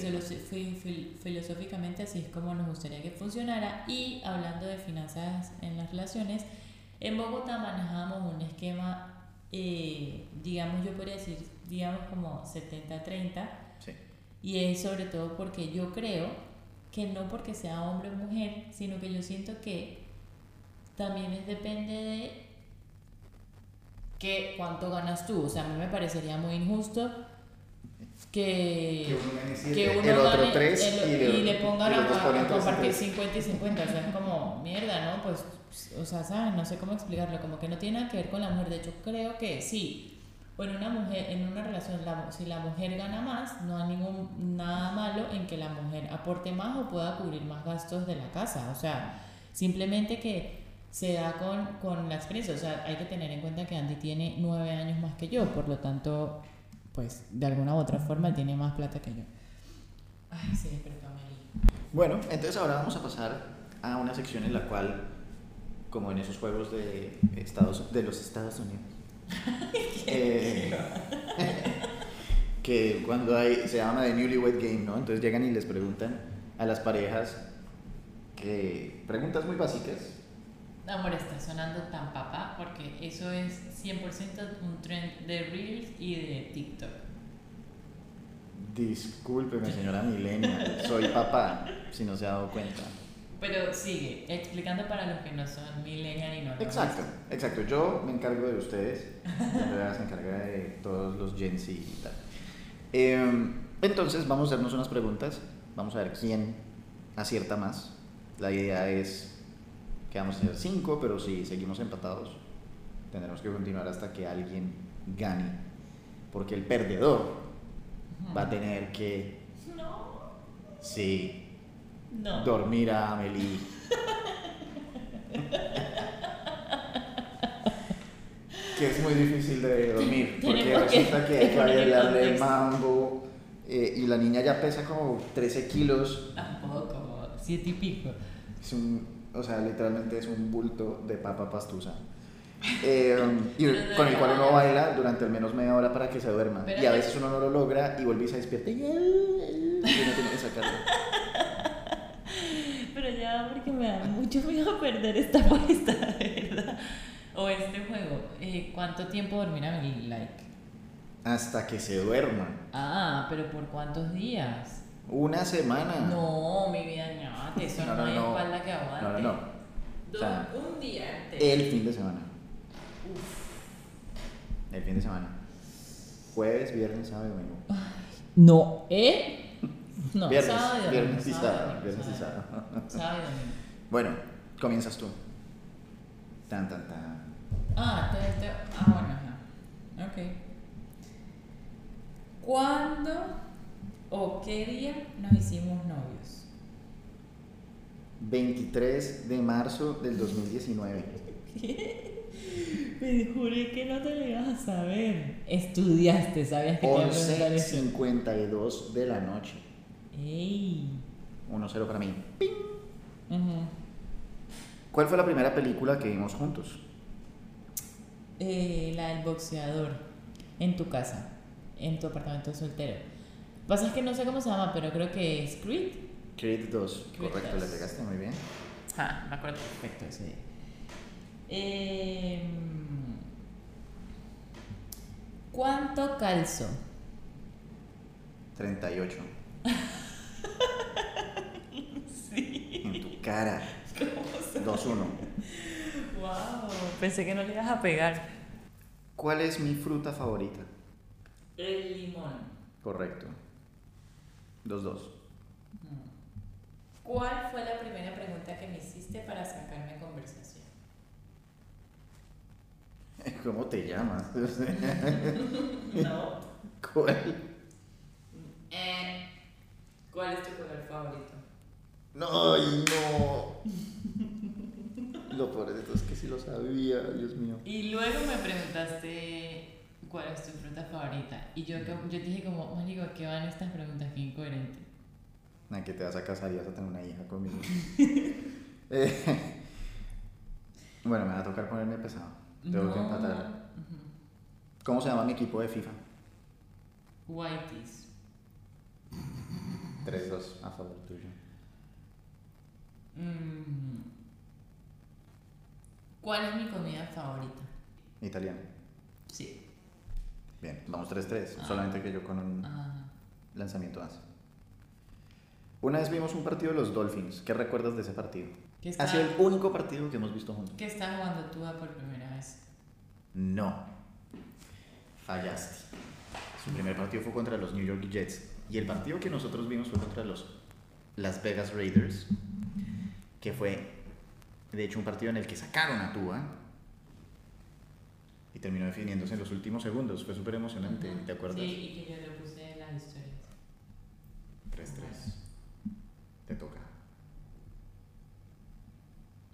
filosóficamente así es como nos gustaría que funcionara. Y hablando de finanzas en las relaciones, en Bogotá manejamos un esquema, eh, digamos yo podría decir, digamos, como 70-30. Sí. Y es sobre todo porque yo creo que no porque sea hombre o mujer, sino que yo siento que también es, depende de que cuánto ganas tú. O sea, a mí me parecería muy injusto que, Que uno gane siete, que uno el otro gane tres el- y le- y le pongan a, a compartir tres. 50 y 50. O sea, es como mierda, ¿no? Pues, o sea, ¿sabes? No sé cómo explicarlo. Como que no tiene nada que ver con la mujer. De hecho, creo que sí. O en una mujer, en una relación, la, si la mujer gana más, no hay ningún nada malo en que la mujer aporte más o pueda cubrir más gastos de la casa. O sea, simplemente que se da con, con la experiencia. O sea, hay que tener en cuenta que Andy tiene nueve años más que yo, por lo tanto, pues de alguna u otra forma él tiene más plata que yo. Ay, se despertó Amelie. Bueno, entonces ahora vamos a pasar a una sección en la cual, como en esos juegos de, Estados, de los Estados Unidos, eh, que cuando hay, se llama de Newlywed Game, ¿no? Entonces llegan y les preguntan a las parejas que preguntas muy básicas. Amor, está sonando tan papá porque eso es 100% un trend de Reels y de TikTok. Discúlpeme, señora Milenia, soy papá, si no se ha dado cuenta. Pero sigue, explicando para los que no son millennial y no. Exacto, exacto. Yo me encargo de ustedes. Andrea se encarga de todos los Gen Z y tal. Eh, entonces, vamos a hacernos unas preguntas. Vamos a ver quién acierta más. La idea es que vamos a hacer cinco, pero si seguimos empatados, tendremos que continuar hasta que alguien gane. Porque el perdedor va a tener que, No, sí, no. dormir a Amelie. que es muy difícil de dormir, porque que- resulta que hay que contexto. mambo eh, y la niña ya pesa como 13 kilos. Tampoco, como siete y pico. Es un, o sea, literalmente es un bulto de papa pastusa. Eh, y no con el cual uno baila durante al menos media hora para que se duerma. Pero y a veces uno no lo logra y vuelve y se despierta y, y uno tiene que sacarlo. Porque me da mucho miedo perder esta apuesta, de verdad. O este juego. Eh, ¿Cuánto tiempo dormirá mi like? Hasta que se duerma. Ah, pero ¿por cuántos días? Una semana. No, mi vida, no, eso no, No, no, hay no. espalda que aguante. No, no, no. Do- O sea, un día entero. El fin de semana. El fin de semana. Jueves, viernes, sábado y domingo. No, ¿eh? No, viernes, sábado y viernes y sábado. Viernes y sábado. sábado. Y. Bueno, comienzas tú. Tan, tan, tan. Ah, te, te- ah, bueno, ajá. Ok. ¿Cuándo o qué día nos hicimos novios? 23 de marzo del 2019. Me juré que no te lo ibas a saber. Estudiaste, sabías que te iba a preguntar eso. 11.52 de la noche. ¡Ey! 1-0 para mí. Ujú. ¿Cuál fue la primera película que vimos juntos? Eh, la del boxeador en tu casa, en tu apartamento soltero. Pasa es que no sé cómo se llama, pero creo que es Creed. Creed 2. Creed Correcto, 2. le pegaste muy bien. Ah, me acuerdo perfecto ese día. Em, ¿Cuánto calzo? 38. Sí. En tu cara. 2-1. Wow, pensé que no le ibas a pegar. ¿Cuál es mi fruta favorita? El limón. Correcto. 2-2. ¿Cuál fue la primera pregunta que me hiciste para sacarme conversación? ¿Cómo te llamas? No. ¿Cuál? ¿Cuál es tu color favorito? No, ay, no. Lo peor de todo es que sí lo sabía, Dios mío. Y luego me preguntaste cuál es tu fruta favorita. Y yo, yo te dije como, digo, ¿qué van estas preguntas? Qué incoherente. Ay, que te vas a casar y vas a tener una hija conmigo. Eh, bueno, me va a tocar ponerme pesado. Tengo que empatar. ¿Cómo se llama mi equipo de FIFA? Whiteys. 3-2 a favor tuyo. Mm. ¿Cuál es mi comida favorita? Italiano. Sí. Bien, vamos 3-3, Ah. solamente que yo con un Ah, lanzamiento más. Una vez vimos un partido de los Dolphins. ¿Qué recuerdas de ese partido? ¿Qué Ha está- sido el único partido que hemos visto juntos. ¿Qué está jugando tú por primera vez? No. Fallaste. Su primer partido fue contra los New York Jets. Y el partido que nosotros vimos fue contra los Las Vegas Raiders. Que fue, de hecho, un partido en el que sacaron a Tua. Y terminó definiéndose en los últimos segundos. Fue súper emocionante. ¿Te acuerdas? Sí, y que yo lo puse en las historias. 3-3. Te toca.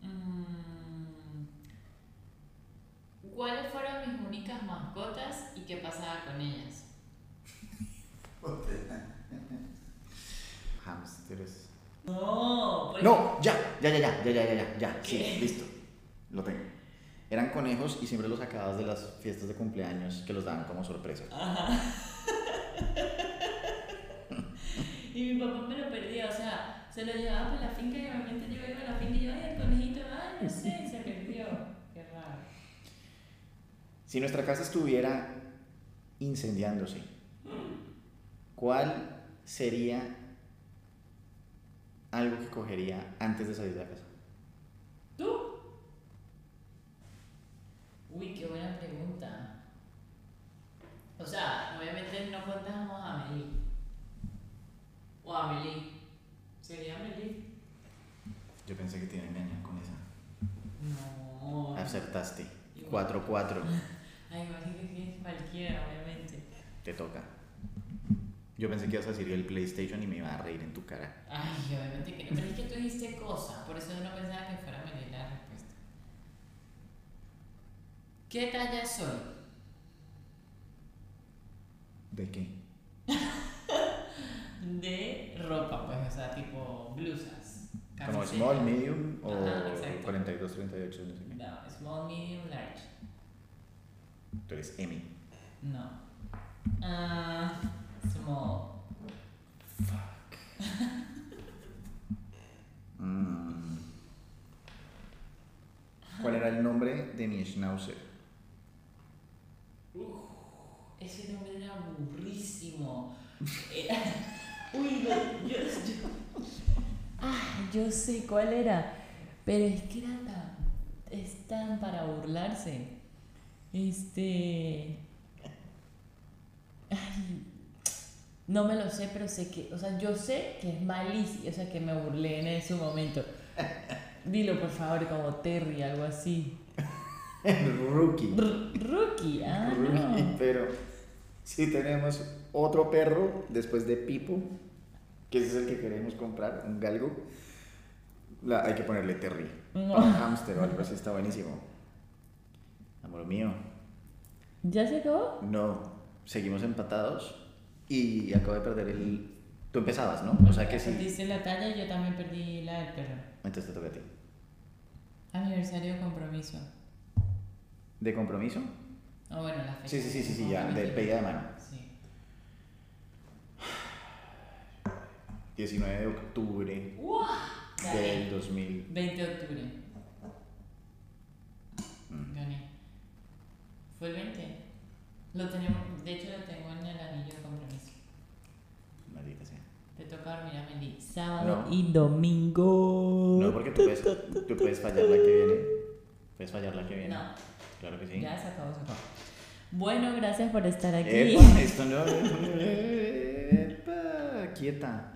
Mm, ¿Cuáles fueron mis únicas mascotas y qué pasaba con ellas? Hamsters. No, pues- No, ya, ya, ya, ya, ya, ya, ya, ya, ya, sí, ¿Qué? listo. Lo tengo. Eran conejos y siempre los sacabas de las fiestas de cumpleaños que los daban como sorpresa. Y mi papá me lo perdía, o sea, se lo llevaba para la finca y obviamente yo iba a la finca y yo, ay, el conejito, ay, no sé, y se perdió. Qué raro. Si nuestra casa estuviera incendiándose, ¿cuál sería algo que cogería antes de salir de la casa? ¿Tú? Uy, qué buena pregunta. O sea, obviamente no contamos a Amelie. O a Amelie. ¿Sería Amelie? Yo pensé que te iba a engañar con esa. No. Acertaste. Igual. 4-4. Ay, imagínate que es cualquiera, obviamente. Te toca. Yo pensé que ibas a decir el PlayStation y me iba a reír en tu cara. Ay, obviamente que no. Pero es que tú dijiste cosa, por eso no pensaba que fuera Amelie la respuesta. ¿Qué talla soy? ¿De qué? De ropa, pues, o sea, tipo blusas. ¿Como small, medium o Ajá, exacto. 42, 38? No sé qué. No, small, medium, large. Tú eres Emi. No. Ah, small. Mm. ¿Cuál era el nombre de mi schnauzer? Ese nombre era burrísimo. Era- Uy, no, yo, yo- Ah, yo sé cuál era. Pero es que era tan. Es tan para burlarse. Este. Ay, no me lo sé, pero sé que. O sea, yo sé que es malísimo. O sea, que me burlé en ese momento. Dilo, por favor, como Terry, algo así. Rookie. R- rookie, ah, Rookie, no. pero si tenemos otro perro después de Pipo, que ese es el que queremos comprar, un galgo, la- hay que ponerle Terry. No. Para un hámster o algo así, está buenísimo. Amor mío, ¿Ya se acabó? no, seguimos empatados y acabo de perder el... Tú empezabas, ¿no? O sea que sí. Perdiste la talla y yo también perdí la del perro. Entonces te toca a ti. Aniversario de compromiso. ¿De compromiso? Ah, bueno, la fecha. Sí, sí, sí, sí, sí, ya, de pedida de mano. Sí. 19 de octubre Gané. del 2000. 20 de octubre. Mm. Gané. ¿Fue el 20? Lo tenemos, de hecho lo tengo en el anillo de compromiso. Maldita sea. Te toca dormir a Meli. Sábado No. y domingo. No, porque tú puedes, tú puedes fallar la que viene. Puedes fallar la que viene. No, Claro que sí. ya se acabó, se acabó. Bueno, gracias por estar aquí. Epa, esto no. Epa, quieta.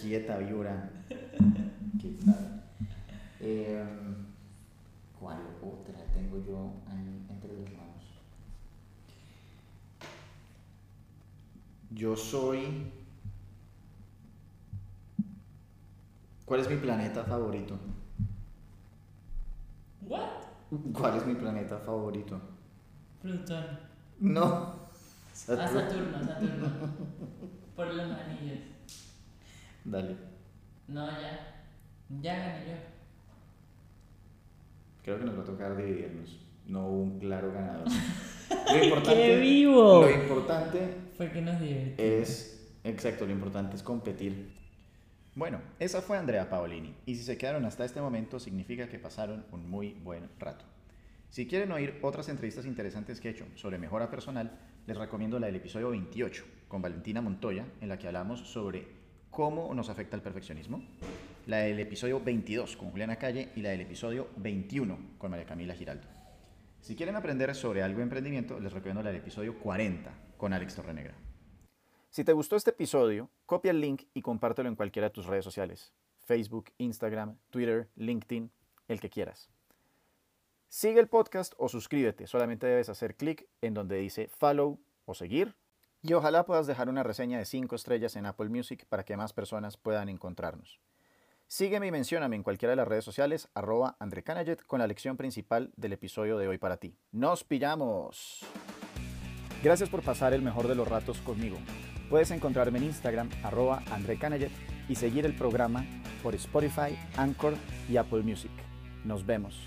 Quieta, Viura. Quieta. Eh, ¿Cuál otra tengo yo entre las Yo soy. ¿Cuál es mi planeta favorito? What? ¿Cuál es mi planeta favorito? Plutón. No. Ah, Saturno. Saturno, Saturno. Por los anillos. Dale. No, ya. Ya gané yo. Creo que nos va a tocar dividirnos. No hubo un claro ganador. Lo importante, ¡Qué vivo! Lo importante Es, exacto, lo importante es competir. Bueno, esa fue Andrea Paolini. Y si se quedaron hasta este momento, significa que pasaron un muy buen rato. Si quieren oír otras entrevistas interesantes que he hecho sobre mejora personal, les recomiendo la del episodio 28 con Valentina Montoya, en la que hablamos sobre cómo nos afecta el perfeccionismo, la del episodio 22 con Juliana Calle y la del episodio 21 con María Camila Giraldo. Si quieren aprender sobre algo de emprendimiento, les recomiendo del episodio 40 con Alex Torrenegra. Si te gustó este episodio, copia el link y compártelo en cualquiera de tus redes sociales, Facebook, Instagram, Twitter, LinkedIn, el que quieras. Sigue el podcast o suscríbete, solamente debes hacer clic en donde dice follow o seguir y ojalá puedas dejar una reseña de 5 estrellas en Apple Music para que más personas puedan encontrarnos. Sígueme y mencióname en cualquiera de las redes sociales, arroba André con la lección principal del episodio de hoy para ti. ¡Nos pillamos! Gracias por pasar el mejor de los ratos conmigo. Puedes encontrarme en Instagram, arroba André y seguir el programa por Spotify, Anchor y Apple Music. Nos vemos.